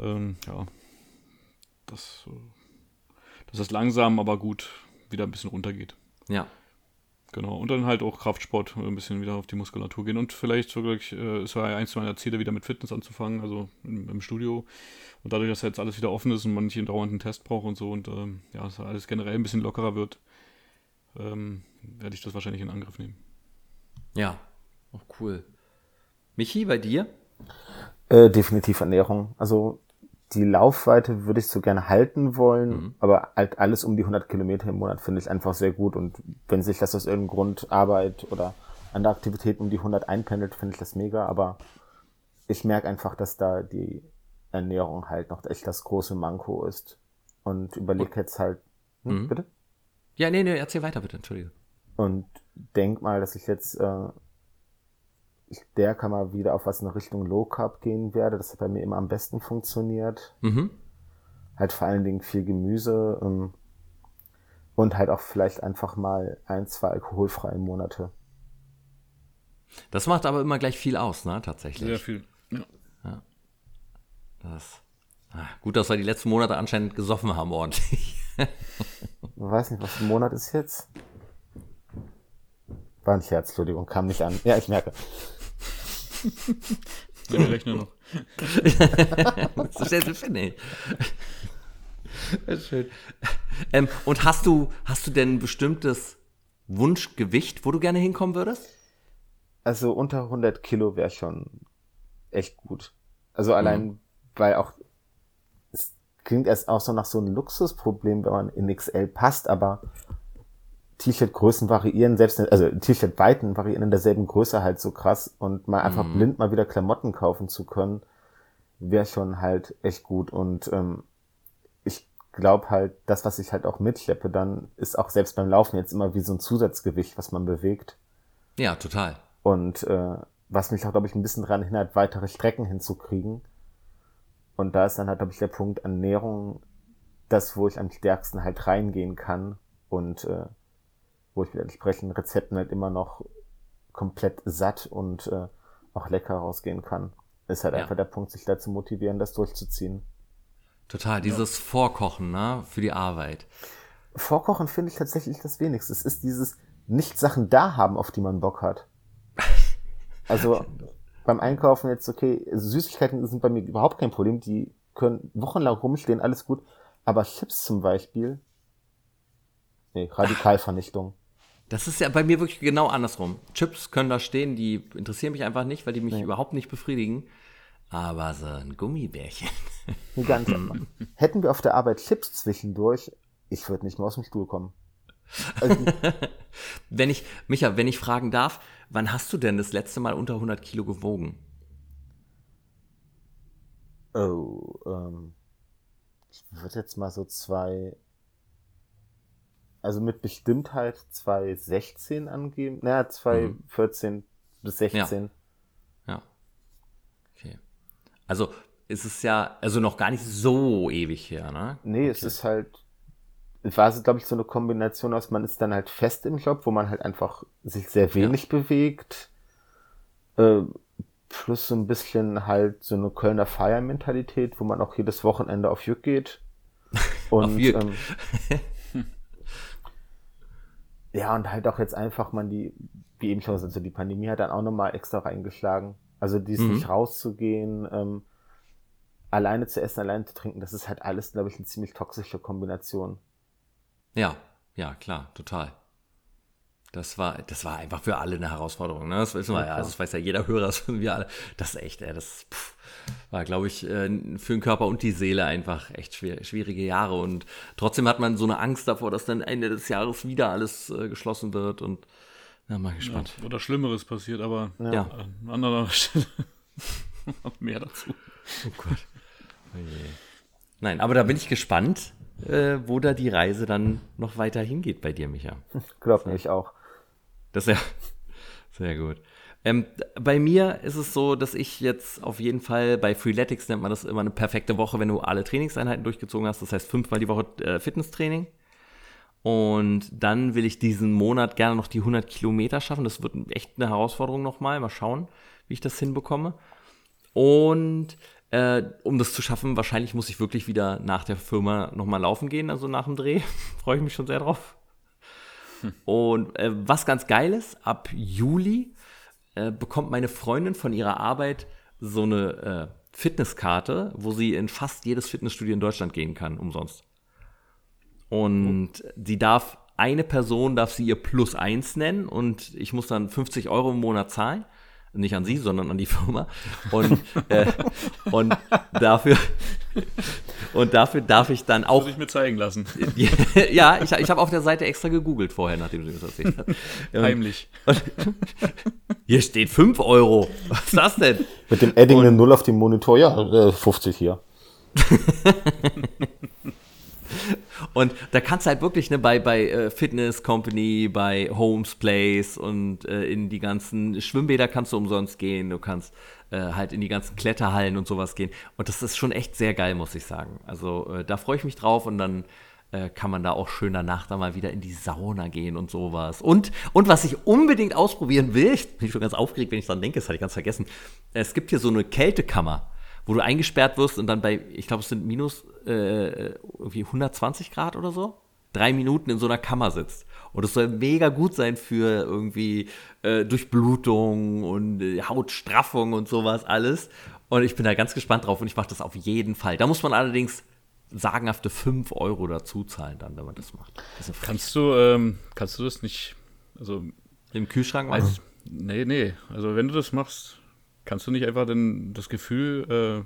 ähm, ja, dass, dass das langsam, aber gut wieder ein bisschen runtergeht. Ja. Genau. Und dann halt auch Kraftsport, ein bisschen wieder auf die Muskulatur gehen. Und vielleicht wirklich, äh, es war ja eins meiner Ziele, wieder mit Fitness anzufangen, also im, im, Studio. Und dadurch, dass jetzt alles wieder offen ist und man nicht einen dauernden Test braucht und so und ähm, ja, dass alles generell ein bisschen lockerer wird, ähm, werde ich das wahrscheinlich in Angriff nehmen. Ja, auch cool. Michi, bei dir? Äh, definitiv Ernährung. Also die Laufweite würde ich so gerne halten wollen, mhm. aber halt alles um die 100 Kilometer im Monat finde ich einfach sehr gut und wenn sich das aus irgendeinem Grund Arbeit oder andere Aktivitäten um die 100 einpendelt, finde ich das mega, aber ich merke einfach, dass da die Ernährung halt noch echt das große Manko ist und überlege jetzt halt, hm, mhm. bitte? Ja, nee, nee, erzähl weiter bitte, entschuldige. Und denk mal, dass ich jetzt äh, ich der mal wieder auf was in Richtung Low Carb gehen werde. Das hat bei mir immer am besten funktioniert. Mhm. Halt vor allen Dingen viel Gemüse. Ähm, Und halt auch vielleicht einfach mal ein, zwei alkoholfreie Monate. Das macht aber immer gleich viel aus, ne, tatsächlich. Sehr viel. Ja. Das, ah, gut, dass wir die letzten Monate anscheinend gesoffen haben ordentlich. [LAUGHS] Ich weiß nicht, was für ein Monat ist jetzt? War ein Scherz, Entschuldigung, kam nicht an. Ja, ich merke. Ich rechne noch. [LAUGHS] so schnell sind wir nicht. Schön. Ähm, und hast du, hast du denn ein bestimmtes Wunschgewicht, wo du gerne hinkommen würdest? Also unter 100 Kilo wäre schon echt gut. Also allein, mhm. weil auch, es klingt erst auch so nach so einem Luxusproblem, wenn man in XL passt, aber T-Shirt-Größen variieren, selbst, also T-Shirt-Weiten variieren in derselben Größe halt so krass und mal einfach mhm. blind mal wieder Klamotten kaufen zu können, wäre schon halt echt gut und ähm, ich glaube halt, das, was ich halt auch mitschleppe, dann ist auch selbst beim Laufen jetzt immer wie so ein Zusatzgewicht, was man bewegt. Ja, total. Und äh, was mich auch, glaube ich, ein bisschen daran hindert, weitere Strecken hinzukriegen. Und da ist dann halt, glaube ich, der Punkt Ernährung, das, wo ich am stärksten halt reingehen kann und äh, wo ich mit entsprechenden Rezepten halt immer noch komplett satt und äh, auch lecker rausgehen kann. Ist halt ja. einfach der Punkt, sich da zu motivieren, das durchzuziehen. Total, dieses ja. Vorkochen, ne, für die Arbeit. Vorkochen finde ich tatsächlich das wenigste. Es ist dieses nicht Sachen da haben, auf die man Bock hat. [LAUGHS] Also beim Einkaufen jetzt, okay, Süßigkeiten sind bei mir überhaupt kein Problem, die können wochenlang rumstehen, alles gut. Aber Chips zum Beispiel, nee, Radikalvernichtung. Das ist ja bei mir wirklich genau andersrum. Chips können da stehen, die interessieren mich einfach nicht, weil die mich nee. überhaupt nicht befriedigen. Aber so ein Gummibärchen. [LAUGHS] Ganz einfach. Hätten wir auf der Arbeit Chips zwischendurch, ich würde nicht mehr aus dem Stuhl kommen. Also, [LAUGHS] wenn ich, Micha, wenn ich fragen darf, wann hast du denn das letzte Mal unter 100 Kilo gewogen? Oh, ähm, ich würde jetzt mal so zwei, also mit Bestimmtheit 216 angeben. Naja, 214 mhm. bis 16. Ja. ja. Okay. Also ist es ja, also noch gar nicht so ewig her, ne? Nee, okay. es ist halt war es, glaube ich, so eine Kombination aus, man ist dann halt fest im Job, wo man halt einfach sich sehr wenig ja. bewegt, äh, plus so ein bisschen halt so eine Kölner Feiermentalität, wo man auch jedes Wochenende auf Jück geht. [LAUGHS] Und, auf Jück. Ähm, [LAUGHS] ja, und halt auch jetzt einfach man die, wie eben schon gesagt, also die Pandemie hat dann auch nochmal extra reingeschlagen. Also dies mhm. nicht rauszugehen, ähm, alleine zu essen, alleine zu trinken, das ist halt alles, glaube ich, eine ziemlich toxische Kombination. Ja, ja, klar, total. Das war, das war einfach für alle eine Herausforderung. Ne? Das wissen wir ja, also das weiß ja jeder Hörer, [LAUGHS] das wissen wir alle. Das ist echt, ey, das pff, war, glaube ich, äh, für den Körper und die Seele einfach echt schwer, schwierige Jahre. Und trotzdem hat man so eine Angst davor, dass dann Ende des Jahres wieder alles äh, geschlossen wird. Und na, mal gespannt. Ja, oder Schlimmeres passiert, aber ja. an anderer [LAUGHS] Stelle mehr dazu. Oh Gott. Oh Nein, aber da bin ich gespannt, äh, wo da die Reise dann noch weiter hingeht bei dir, Micha. Glaub mir, ich auch. Das ist ja sehr gut. Ähm, bei mir ist es so, dass ich jetzt auf jeden Fall bei Freeletics nennt man das immer eine perfekte Woche, wenn du alle Trainingseinheiten durchgezogen hast. Das heißt fünfmal die Woche äh, Fitnesstraining. Und dann will ich diesen Monat gerne noch die 100 Kilometer schaffen. Das wird echt eine Herausforderung nochmal. Mal schauen, wie ich das hinbekomme. Und äh, um das zu schaffen, wahrscheinlich muss ich wirklich wieder nach der Firma nochmal laufen gehen, also nach dem Dreh. [LAUGHS] Freue ich mich schon sehr drauf. Hm. Und äh, was ganz geil ist, ab Juli äh, bekommt meine Freundin von ihrer Arbeit so eine äh, Fitnesskarte, wo sie in fast jedes Fitnessstudio in Deutschland gehen kann, umsonst. Und oh. sie darf, eine Person darf sie ihr Plus eins nennen und ich muss dann 50 Euro im Monat zahlen nicht an sie, sondern an die Firma. Und, äh, und dafür und dafür darf ich dann auch. Muss ich mir zeigen lassen. [LAUGHS] ja, ich, ich habe auf der Seite extra gegoogelt vorher, nachdem du das erzählt hast. [LAUGHS] Heimlich. Und, hier steht 5 Euro. Was ist das denn? Mit dem Adding eine 0 auf dem Monitor, ja, 50 äh, hier. [LAUGHS] Und da kannst du halt wirklich ne, bei, bei äh, Fitness Company, bei Homes Place und äh, in die ganzen Schwimmbäder kannst du umsonst gehen. Du kannst äh, halt in die ganzen Kletterhallen und sowas gehen. Und das ist schon echt sehr geil, muss ich sagen. Also äh, da freue ich mich drauf und dann äh, kann man da auch schön danach dann mal wieder in die Sauna gehen und sowas. Und, und was ich unbedingt ausprobieren will, [LAUGHS] ich bin schon ganz aufgeregt, wenn ich dran denke, das hatte ich ganz vergessen. Es gibt hier so eine Kältekammer, wo du eingesperrt wirst und dann bei, ich glaube, es sind minus äh, irgendwie 120 Grad oder so, drei Minuten in so einer Kammer sitzt. Und es soll mega gut sein für irgendwie äh, Durchblutung und äh, Hautstraffung und sowas alles. Und ich bin da ganz gespannt drauf und ich mache das auf jeden Fall. Da muss man allerdings sagenhafte 5 Euro dazu zahlen, dann, wenn man das macht. Das kannst, du, ähm, kannst du das nicht, also. Im Kühlschrank weiß, Nee, nee. Also, wenn du das machst, kannst du nicht einfach denn das Gefühl,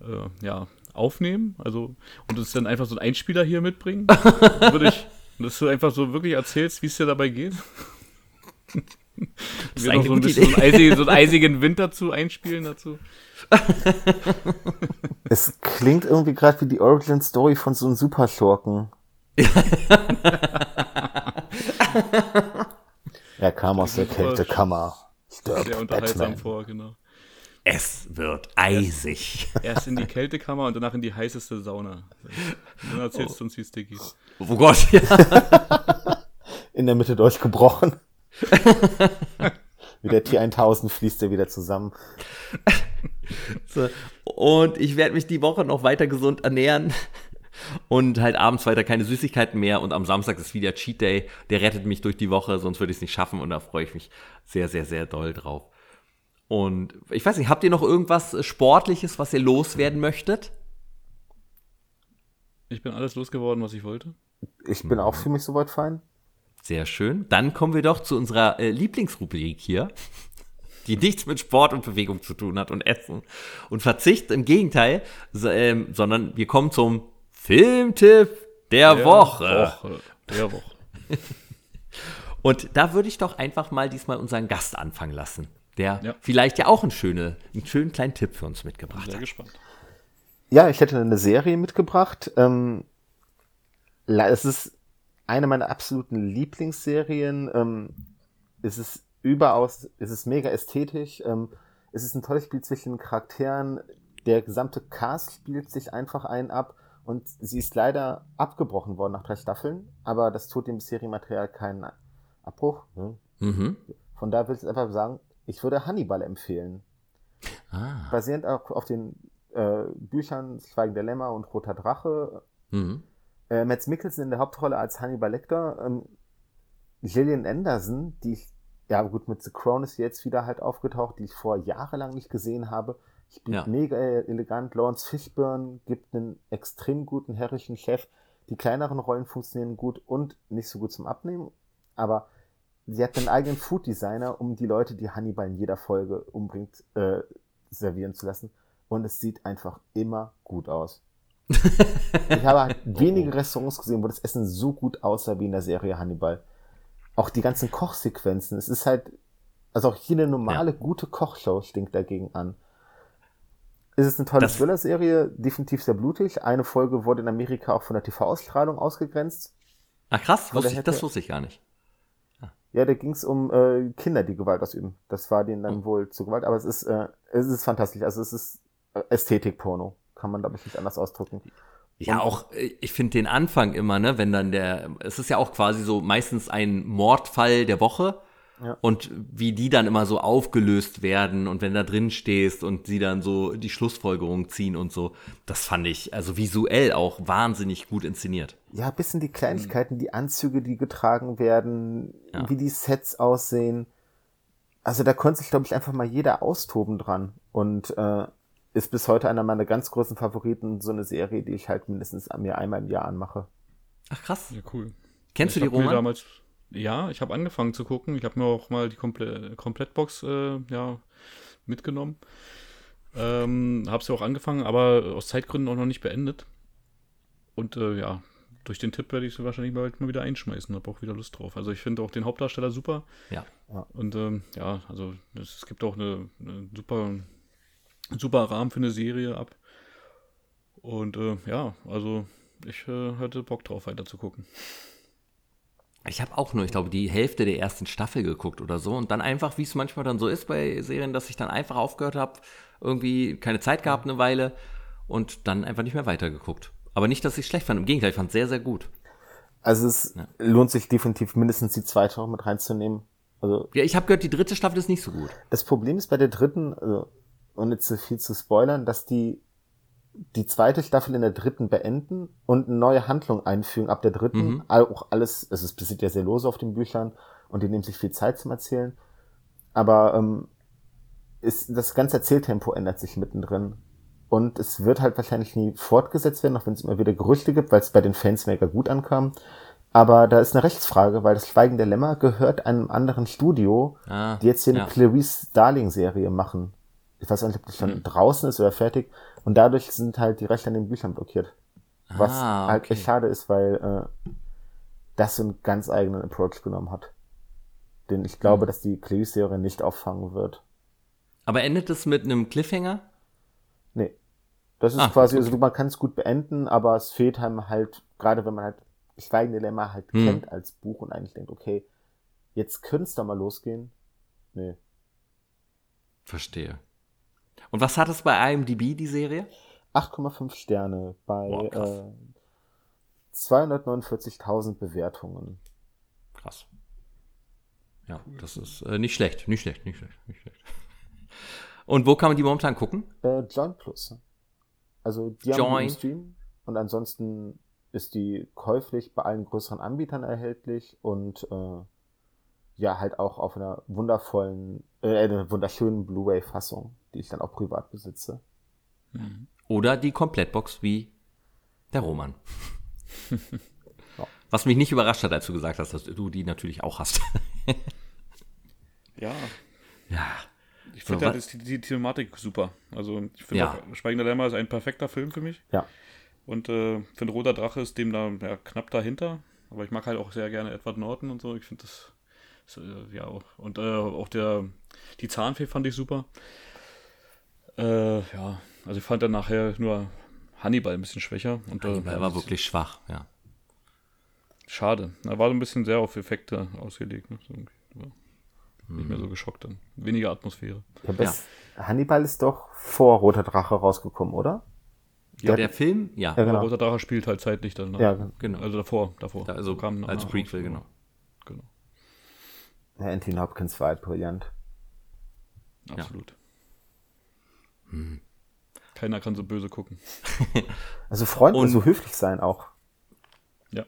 äh, äh, ja, aufnehmen? Also, und es dann einfach so ein Einspieler hier mitbringen? [LAUGHS] Würde ich, dass du einfach so wirklich erzählst, wie es dir dabei geht? Das ist noch so ein bisschen so einen, eisigen, so einen eisigen Wind dazu einspielen dazu. [LAUGHS] Es klingt irgendwie gerade wie die Origin Story von so einem Superschurken. [LAUGHS] er kam aus der Kältekammer. Sehr unterhaltsam vor, genau. Es wird eisig. Erst in die Kältekammer und danach in die heißeste Sauna. Dann erzählst du uns, wie es dir geht. Oh Gott, ja. [LAUGHS] In der Mitte durchgebrochen. [LAUGHS] Wie der T1000 fließt er wieder zusammen. So. Und ich werde mich die Woche noch weiter gesund ernähren. Und halt abends weiter keine Süßigkeiten mehr. Und am Samstag ist wieder Cheat Day. Der rettet mich durch die Woche, sonst würde ich es nicht schaffen. Und da freue ich mich sehr, sehr, sehr doll drauf. Und ich weiß nicht, habt ihr noch irgendwas Sportliches, was ihr loswerden möchtet? Ich bin alles losgeworden, was ich wollte. Ich bin auch für mich soweit fein. Sehr schön. Dann kommen wir doch zu unserer äh, Lieblingsrubrik hier, [LAUGHS] die nichts mit Sport und Bewegung zu tun hat und Essen und Verzicht. Im Gegenteil, so, ähm, sondern wir kommen zum Filmtipp der, der Woche. Woche. Der Woche. [LAUGHS] und da würde ich doch einfach mal diesmal unseren Gast anfangen lassen, der ja. vielleicht ja auch einen, schöne, einen schönen kleinen Tipp für uns mitgebracht Sehr hat. gespannt. Ja, ich hätte eine Serie mitgebracht. Ähm, es ist eine meiner absoluten Lieblingsserien. Ähm, es ist überaus, es ist mega ästhetisch. Ähm, es ist ein tolles Spiel zwischen Charakteren. Der gesamte Cast spielt sich einfach ein ab und sie ist leider abgebrochen worden nach drei Staffeln, aber das tut dem Serienmaterial keinen Abbruch. Ne? Mhm. Von daher würde ich einfach sagen, ich würde Hannibal empfehlen. Ah. Basierend auch auf den äh, Büchern Schweigen der Lämmer und Roter Drache. Mhm. Äh, Mads Mikkelsen in der Hauptrolle als Hannibal Lecter. Ähm, Gillian Anderson, die ich, ja gut, mit The Crown ist jetzt wieder halt aufgetaucht, die ich vor jahrelang nicht gesehen habe. Spielt ja. mega elegant. Lawrence Fishburne gibt einen extrem guten herrischen Chef. Die kleineren Rollen funktionieren gut und nicht so gut zum Abnehmen. Aber sie hat einen eigenen Food Designer, um die Leute, die Hannibal in jeder Folge umbringt, äh, servieren zu lassen. Und es sieht einfach immer gut aus [LAUGHS] ich habe halt wenige Restaurants gesehen, wo das Essen so gut aussah wie in der Serie Hannibal. Auch die ganzen Kochsequenzen. Es ist halt, also auch hier eine normale, ja. gute Kochshow stinkt dagegen an. Es ist eine tolle Thriller-Serie, definitiv sehr blutig. Eine Folge wurde in Amerika auch von der TV-Ausstrahlung ausgegrenzt. Ach krass, wusste ich, das wusste ich gar nicht. Ja, ja da ging es um äh, Kinder, die Gewalt ausüben. Das war denen dann mhm. wohl zu Gewalt, aber es ist, äh, es ist fantastisch. Also es ist äh, Ästhetik-Porno kann man, glaube ich, nicht anders ausdrücken. Ja, auch, äh, ich finde den Anfang immer, ne, wenn dann der, es ist ja auch quasi so meistens ein Mordfall der Woche. Ja. Und wie die dann immer so aufgelöst werden und wenn da drin stehst und sie dann so die Schlussfolgerung ziehen und so, das fand ich also visuell auch wahnsinnig gut inszeniert. Ja, bis in die Kleinigkeiten, die Anzüge, die getragen werden, ja. wie die Sets aussehen. Also da konnte sich, glaube ich, einfach mal jeder austoben dran. Und äh, ist bis heute einer meiner ganz großen Favoriten, so eine Serie, die ich halt mindestens mir einmal im Jahr anmache. Ach krass. Ja, cool. Kennst ich du die Roman? Damals, ja, ich habe angefangen zu gucken. Ich habe mir auch mal die Komple Komplettbox äh, ja, mitgenommen. Ähm, habe sie auch angefangen, aber aus Zeitgründen auch noch nicht beendet. Und äh, ja, durch den Tipp werde ich sie wahrscheinlich bald mal wieder einschmeißen. Habe auch wieder Lust drauf. Also ich finde auch den Hauptdarsteller super. Ja. Und ähm, ja, also es gibt auch eine, eine super super Rahmen für eine Serie ab. Und äh, ja, also ich äh, hatte Bock drauf, weiter zu gucken. Ich habe auch nur, ich glaube, die Hälfte der ersten Staffel geguckt oder so und dann einfach, wie es manchmal dann so ist bei Serien, dass ich dann einfach aufgehört habe, irgendwie keine Zeit gehabt eine Weile und dann einfach nicht mehr weitergeguckt. Aber nicht, dass ich schlecht fand. Im Gegenteil, ich fand es sehr, sehr gut. Also es Ja. lohnt sich definitiv mindestens die zweite auch mit reinzunehmen. Also Ja, ich habe gehört, die dritte Staffel ist nicht so gut. das Problem ist bei der dritten, also, ohne zu viel zu spoilern, dass die die zweite Staffel in der dritten beenden und eine neue Handlung einfügen ab der dritten. Mhm. Auch alles, es ist ja sehr lose auf den Büchern und die nehmen sich viel Zeit zum Erzählen. Aber ähm, ist, das ganze Erzähltempo ändert sich mittendrin. Und es wird halt wahrscheinlich nie fortgesetzt werden, auch wenn es immer wieder Gerüchte gibt, weil es bei den Fans mega gut ankam. Aber da ist eine Rechtsfrage, weil das Schweigen der Lämmer gehört einem anderen Studio, Ah, die jetzt hier ja. eine Clarice Starling-Serie machen. Ich weiß nicht, ob das schon draußen ist oder fertig. Und dadurch sind halt die Rechte an den Büchern blockiert. Was Ah, halt okay. echt schade ist, weil äh, das so einen ganz eigenen Approach genommen hat. Den ich glaube, dass die Clarice-Serie nicht auffangen wird. Aber endet es mit einem Cliffhanger? Nee. Das ist Ah, quasi, okay. also man kann es gut beenden, aber es fehlt einem halt, gerade wenn man halt Schweigende Lämmer halt Hm. kennt als Buch und eigentlich denkt, okay, jetzt könnte es da mal losgehen. Nee. Verstehe. Und was hat es bei IMDb, die Serie? 8,5 Sterne bei krass. äh, 249.000 Bewertungen. Krass. Ja, das ist äh, nicht schlecht, nicht schlecht, nicht schlecht, nicht schlecht. Und wo kann man die momentan gucken? Äh, Join Plus. Also die haben Join. im Stream und ansonsten ist die käuflich bei allen größeren Anbietern erhältlich und äh, ja, halt auch auf einer wundervollen, äh, einer wunderschönen Blu-ray-Fassung, die ich dann auch privat besitze. Oder die Komplettbox wie der Roman. [LAUGHS] Ja. Was mich nicht überrascht hat, als du gesagt hast, dass du die natürlich auch hast. Ja, ja. ich So, finde wa- halt die, die Thematik super. Also ich finde Ja. Schweigender Lämmer ist ein perfekter Film für mich. Ja. Und äh, finde Roter Drache ist dem da ja, knapp dahinter. Aber ich mag halt auch sehr gerne Edward Norton und so. Ich finde das, ja auch. Und äh, auch der die Zahnfee fand ich super. Äh, ja, also ich fand dann nachher nur Hannibal ein bisschen schwächer. Und, äh, Hannibal ja, war wirklich schwach, ja. Schade. Er war so ein bisschen sehr auf Effekte ausgelegt. Ne? So, irgendwie. Aber Nicht Mhm. mehr so geschockt dann. Weniger Atmosphäre. Ja, Hannibal ist doch vor Roter Drache rausgekommen, oder? Ja, der Film, ja. Ja, genau. Aber Roter Drache spielt halt zeitlich dann. Ne? Ja, Genau. Also davor, davor. Da- also Kam als nach- Prequel, genau. Genau, ja Anthony Hopkins war halt brillant. absolut. Hm. Keiner kann so böse gucken. [LAUGHS] Also Freunde Und- so höflich sein auch. Ja.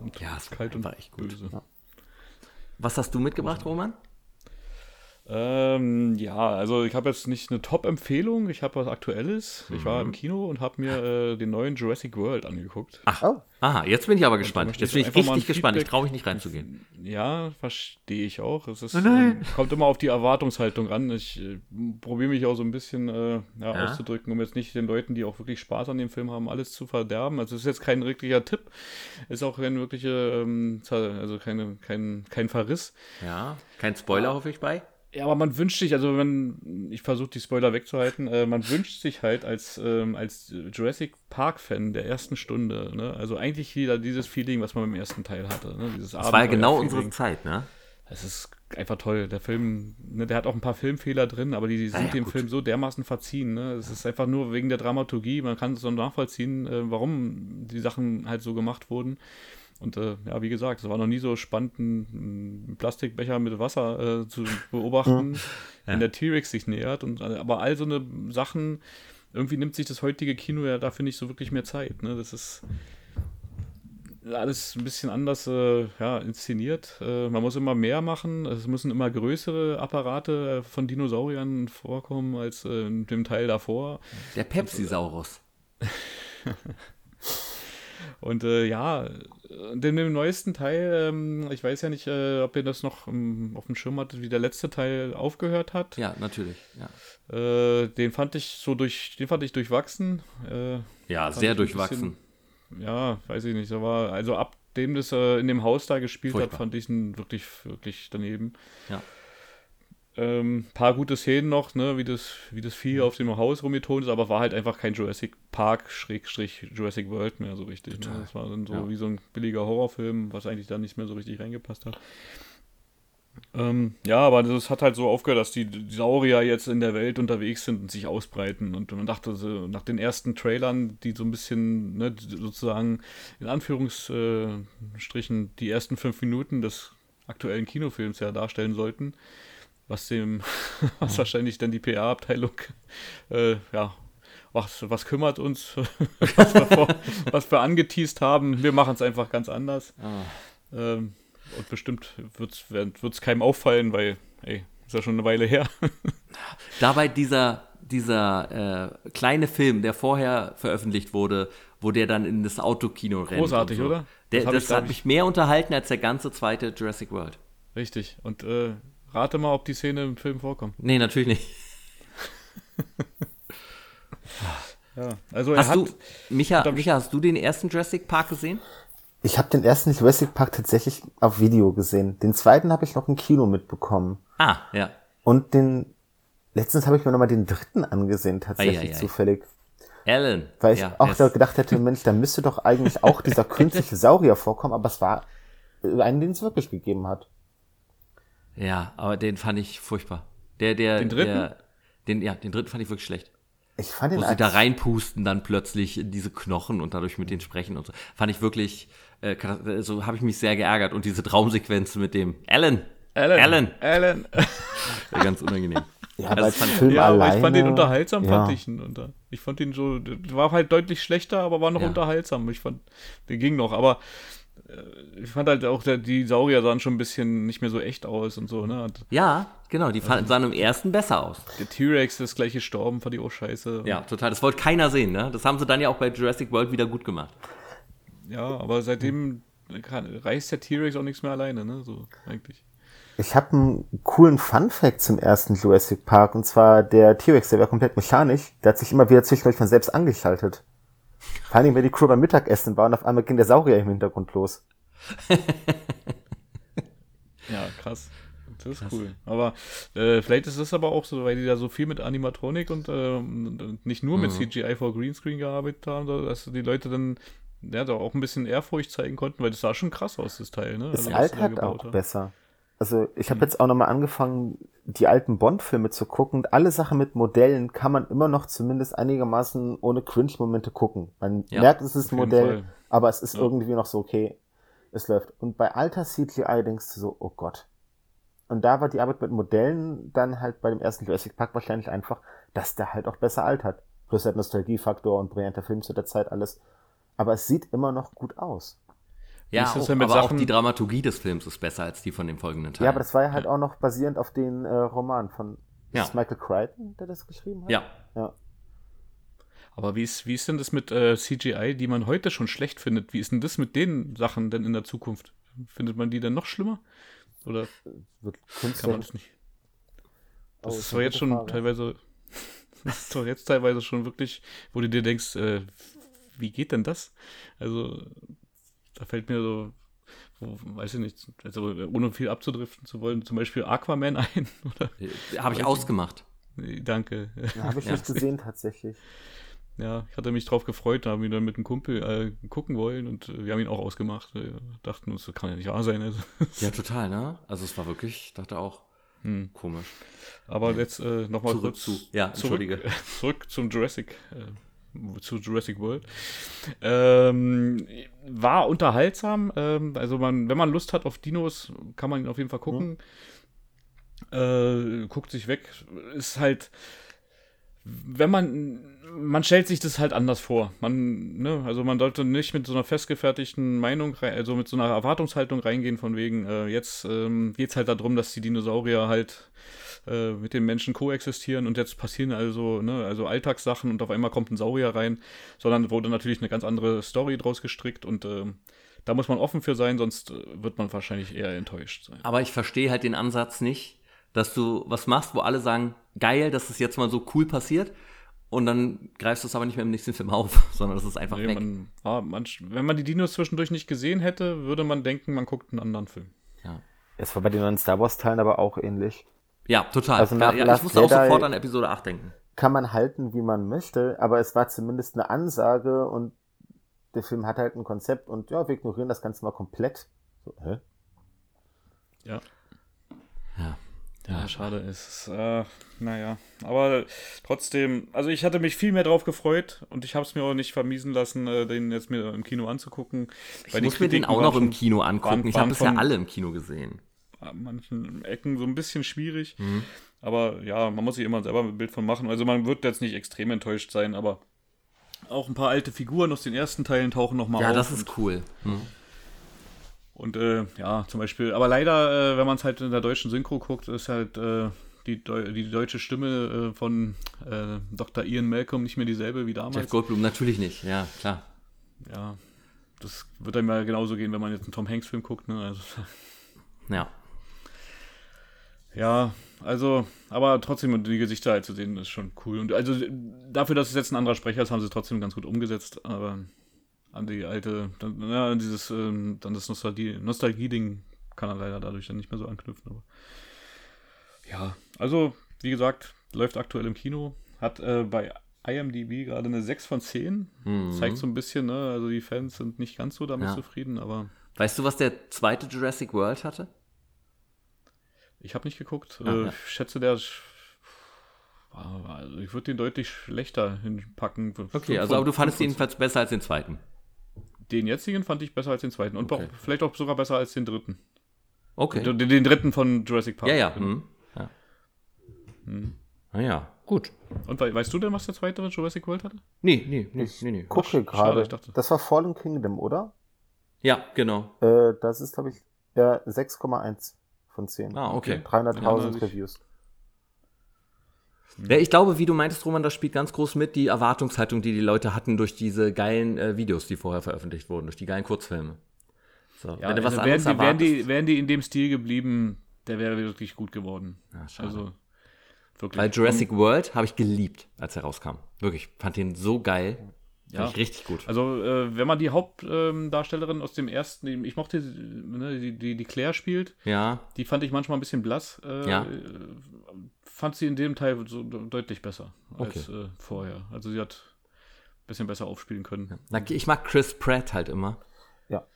Und Ja, es kalt und war echt gut. böse. Was hast du mitgebracht, Roman? Ähm, ja, also ich habe jetzt nicht eine Top-Empfehlung, ich habe was Aktuelles. Ich war Mhm. im Kino und habe mir äh, den neuen Jurassic World angeguckt. Ach, Oh. aha, jetzt bin ich aber gespannt. Jetzt bin ich richtig gespannt. Ich traue mich nicht reinzugehen. Ja, verstehe ich auch. Es ist, Oh nein. ähm, kommt immer auf die Erwartungshaltung an. Ich äh, probiere mich auch so ein bisschen äh, ja, Ja. auszudrücken, um jetzt nicht den Leuten, die auch wirklich Spaß an dem Film haben, alles zu verderben. Also es ist jetzt kein richtiger Tipp, ist auch kein wirkliche, ähm, also keine, kein, kein Verriss. Ja, kein Spoiler, hoffe ich bei. Ja, aber man wünscht sich, also wenn, ich versuche die Spoiler wegzuhalten, äh, man wünscht sich halt als, ähm, als Jurassic Park-Fan der ersten Stunde, ne? also eigentlich wieder dieses Feeling, was man beim ersten Teil hatte. Ne? Dieses Das war ja genau unsere. Zeit, ne? Es ist einfach toll. Der Film, ne, der hat auch ein paar Filmfehler drin, aber die sind ja, dem gut. Film so dermaßen verziehen. Ne? Es ist einfach nur wegen der Dramaturgie. Man kann es so nachvollziehen, äh, warum die Sachen halt so gemacht wurden. Und äh, ja, wie gesagt, es war noch nie so spannend, einen Plastikbecher mit Wasser äh, zu [LAUGHS] beobachten, wenn der T-Rex sich nähert. Und, äh, aber all so eine Sachen, irgendwie nimmt sich das heutige Kino ja da, finde ich, so wirklich mehr Zeit. Ne? Das ist alles ein bisschen anders äh, ja, inszeniert. Äh, man muss immer mehr machen. Es müssen immer größere Apparate von Dinosauriern vorkommen als äh, in dem Teil davor. Der Pepsi-Saurus. [LAUGHS] Und äh, ja, in dem neuesten Teil, ähm, ich weiß ja nicht, äh, ob ihr das noch ähm, auf dem Schirm hattet, wie der letzte Teil aufgehört hat. Ja, natürlich. Ja, Äh, den fand ich so durch, den fand ich durchwachsen. Äh, ja sehr durchwachsen. bisschen- ja, weiß ich nicht. Aber also ab dem das äh, in dem Haus da gespielt Furchtbar. hat, fand ich ihn wirklich, wirklich daneben. Ja. Ähm, paar gute Szenen noch, ne, wie das, wie das Vieh auf dem Haus rumgetont ist, aber war halt einfach kein Jurassic Park Schrägstrich Jurassic World mehr so richtig. Ne? Das war dann so Ja. wie so ein billiger Horrorfilm, was eigentlich da nicht mehr so richtig reingepasst hat. Ähm, ja, aber das hat halt so aufgehört, dass die, die Saurier jetzt in der Welt unterwegs sind und sich ausbreiten. Und man dachte so, nach den ersten Trailern, die so ein bisschen, ne, sozusagen in Anführungsstrichen die ersten fünf Minuten des aktuellen Kinofilms ja darstellen sollten, was dem, [LAUGHS] was wahrscheinlich dann die PA-Abteilung, äh, ja, was, was kümmert uns, [LAUGHS] [LAUGHS] was, wir vor, was wir angeteased haben. Wir machen es einfach ganz anders. Ah. Ähm, und bestimmt wird es keinem auffallen, weil, ey, ist ja schon eine Weile her. Dabei dieser, dieser äh, kleine Film, der vorher veröffentlicht wurde, wo der dann in das Autokino rennt. Großartig, so. oder? Der, Das das ich, hat ich- mich mehr unterhalten als der ganze zweite Jurassic World. Richtig. Und äh, rate mal, ob die Szene im Film vorkommt. Nee, natürlich nicht. [LAUGHS] Ja. Also er Hast hat. du, Micha, Micha, hast du den ersten Jurassic Park gesehen? Ich habe den ersten Jurassic Park tatsächlich auf Video gesehen. Den zweiten habe ich noch im Kino mitbekommen. Ah, ja. Und den letztens habe ich mir nochmal den dritten angesehen, tatsächlich Ei, ei, ei. zufällig. Alan. Weil ich ja, auch ist- gedacht hätte, Mensch, da müsste doch eigentlich auch dieser [LAUGHS] künstliche Saurier vorkommen, aber es war einen, den es wirklich gegeben hat. Ja, aber den fand ich furchtbar. Der, der, Den dritten? Der, den, ja, den dritten fand ich wirklich schlecht. Ich fand Wo den sie als, da reinpusten, dann plötzlich in diese Knochen und dadurch mit denen sprechen und so. Fand ich wirklich, äh, katas- so habe ich mich sehr geärgert. Und diese Traumsequenz mit dem Alan. Alan. Alan. Alan. [LAUGHS] Ja, ganz unangenehm. [LAUGHS] ja, also aber fand ich- Film ja, aber alleine, ich fand den unterhaltsam, ja. fand ich ihn. Unter. Ich fand ihn so, der war halt deutlich schlechter, aber war noch Ja. unterhaltsam. Ich fand, der ging noch, aber äh, ich fand halt auch, die Saurier sahen schon ein bisschen nicht mehr so echt aus und so, ne? Und Ja, genau, die fanden- sahen im ersten besser aus. Der T-Rex ist gleich gestorben, fand ich auch scheiße. Ja, total. Das wollte keiner sehen, ne? Das haben sie dann ja auch bei Jurassic World wieder gut gemacht. Ja, aber seitdem kann, reißt der T-Rex auch nichts mehr alleine, ne? So, eigentlich. Ich habe einen coolen Fun-Fact zum ersten Jurassic Park, und zwar der T-Rex, der war komplett mechanisch, der hat sich immer wieder zwischendurch von selbst angeschaltet. Vor allem, wenn die Crew beim Mittagessen war und auf einmal ging der Saurier im Hintergrund los. [LAUGHS] Ja, krass. Das ist cool. Aber äh, vielleicht ist es aber auch so, weil die da so viel mit Animatronik und und nicht nur mit Mhm. CGI vor Greenscreen gearbeitet haben, dass die Leute dann ja, da auch ein bisschen Ehrfurcht zeigen konnten, weil das sah schon krass aus, das Teil, ne? Es Also, altert gebaut auch haben. besser. Also ich habe jetzt auch nochmal angefangen, die alten Bond-Filme zu gucken. Und alle Sachen mit Modellen kann man immer noch zumindest einigermaßen ohne Cringe-Momente gucken. Man Ja, merkt, es ist ein Modell, Fall. aber es ist Ja. irgendwie noch so okay. Es läuft. Und bei alter CGI denkst du so, oh Gott. Und da war die Arbeit mit Modellen dann halt bei dem ersten Jurassic Park wahrscheinlich einfach, dass der halt auch besser altert. Plus halt Nostalgiefaktor und brillanter Film zu der Zeit alles. Aber es sieht immer noch gut aus. Ja, auch, denn aber auch Sachen- die Dramaturgie des Films ist besser als die von dem folgenden Teil. Ja, aber das war ja halt auch noch basierend auf den äh, Roman von Ja. Michael Crichton, der das geschrieben hat. Ja, ja. Aber wie ist, wie ist denn das mit äh, CGI, die man heute schon schlecht findet? Wie ist denn das mit den Sachen denn in der Zukunft? Findet man die dann noch schlimmer? Oder Wird kann man das nicht? Das Oh, ist doch jetzt schon Frage. teilweise, [LAUGHS] das ist doch jetzt teilweise schon wirklich, wo du dir denkst, äh, wie geht denn das? Also, da fällt mir so, wo, weiß ich nicht, also ohne viel abzudriften zu wollen, zum Beispiel Aquaman [LAUGHS] ein, oder? habe ich ausgemacht. Nee, danke. Ja, habe ich Ja. nicht gesehen tatsächlich. Ja, ich hatte mich drauf gefreut, da haben wir dann mit einem Kumpel äh, gucken wollen und äh, wir haben ihn auch ausgemacht. Wir dachten uns, das kann ja nicht wahr sein. Also. [LAUGHS] Ja, total, ne? Also es war wirklich, ich dachte auch, Hm. komisch. Aber jetzt äh, nochmal Zurück kurz zu- ja, Entschuldige. Zurück, [LAUGHS] zurück zum Jurassic, äh, zu Jurassic World. Ähm, war unterhaltsam. Ähm, also man, wenn man Lust hat auf Dinos, kann man ihn auf jeden Fall gucken. Äh, guckt sich weg. Ist halt, wenn man, man stellt sich das halt anders vor. Man, ne, also man sollte nicht mit so einer festgefertigten Meinung, also mit so einer Erwartungshaltung reingehen, von wegen, äh, jetzt ähm, geht es halt darum, dass die Dinosaurier halt äh, mit den Menschen koexistieren und jetzt passieren also, ne, also Alltagssachen und auf einmal kommt ein Saurier rein, sondern wurde natürlich eine ganz andere Story draus gestrickt und ähm, da muss man offen für sein, sonst äh, wird man wahrscheinlich eher enttäuscht sein. Aber ich verstehe halt den Ansatz nicht, dass du was machst, wo alle sagen, geil, dass es jetzt mal so cool passiert und dann greifst du es aber nicht mehr im nächsten Film auf, [LAUGHS] sondern das ist einfach Nee, weg. man, ah, man, wenn man die Dinos zwischendurch nicht gesehen hätte, würde man denken, man guckt einen anderen Film. ja. Es war bei den neuen Star Wars Teilen aber auch ähnlich. Ja, total. Also nach ja, ich musste auch Jedi- sofort an Episode 8 denken. Kann man halten, wie man möchte, aber es war zumindest eine Ansage und der Film hat halt ein Konzept und ja, wir ignorieren das Ganze mal komplett. So, hä? Ja. Ja, schade ist. Äh, naja, aber trotzdem, also ich hatte mich viel mehr drauf gefreut und ich habe es mir auch nicht vermiesen lassen, äh, den jetzt mir im Kino anzugucken. Ich muss mir den auch noch im Kino angucken. waren- ich habe waren das ja alle im Kino gesehen. An manchen Ecken so ein bisschen schwierig. Mhm. Aber ja, man muss sich immer selber ein Bild von machen. Also man wird jetzt nicht extrem enttäuscht sein, aber auch ein paar alte Figuren aus den ersten Teilen tauchen nochmal Ja, auf. das ist cool. Hm. Und äh, ja, zum Beispiel, aber leider, äh, wenn man es halt in der deutschen Synchro guckt, ist halt äh, die, Deu die deutsche Stimme äh, von äh, Dr. Ian Malcolm nicht mehr dieselbe wie Jeff damals. Goldblum natürlich nicht, ja, klar. Ja, das wird einem ja genauso gehen, wenn man jetzt einen Tom Hanks-Film guckt. Ne? Also, Ja. Ja, also, aber trotzdem die Gesichter halt zu sehen, ist schon cool. Und also dafür, dass es jetzt ein anderer Sprecher ist, haben sie es trotzdem ganz gut umgesetzt. Aber an die alte, dann, ja, an dieses, ähm, dann das Nostalgie- Nostalgie-Ding kann er leider dadurch dann nicht mehr so anknüpfen. Aber ja, also, wie gesagt, läuft aktuell im Kino, hat äh, bei IMDb gerade eine 6 von 10. Zeigt so ein bisschen, ne? Also die Fans sind nicht ganz so damit Ja. zufrieden, aber Weißt du, was der zweite Jurassic World hatte? Ich habe nicht geguckt. Ah, äh, ja. Ich schätze, der ist- also ich würde den deutlich schlechter hinpacken. Okay, also aber du fandest ihn jedenfalls besser als den zweiten. Den jetzigen fand ich besser als den zweiten und Okay. auch, vielleicht auch sogar besser als den dritten. Okay. Den, den dritten von Jurassic Park. Ja, ja. Genau. Hm. ja. Na ja, gut. Und we weißt du denn, was der zweite Jurassic World hatte? Nee, nee, nee, nee, nee. Gucke gerade. ich Das war Fallen Kingdom, oder? Ja, genau. Äh, das ist, glaube ich, ja, 6,1 von 10. Ah, okay. 300.000 Ja, Reviews. Ja, ich glaube, wie du meintest, Roman, das spielt ganz groß mit, die Erwartungshaltung, die die Leute hatten durch diese geilen äh, Videos, die vorher veröffentlicht wurden, durch die geilen Kurzfilme. So, Ja, wenn du was also wären, anderes die, wären, die, wären die in dem Stil geblieben, der wäre wirklich gut geworden. Ja, schade. also wirklich. weil Jurassic World habe ich geliebt, als er rauskam. Wirklich, fand den so geil. Ja. Richtig gut. Also, äh, wenn man die Hauptdarstellerin aus dem ersten, ich mochte, ne, die, die, die Claire spielt, Ja, die fand ich manchmal ein bisschen blass. Äh, Ja. Fand sie in dem Teil so de- deutlich besser als Okay. äh, vorher. Also, sie hat ein bisschen besser aufspielen können. Na, ich mag Chris Pratt halt immer. Ja.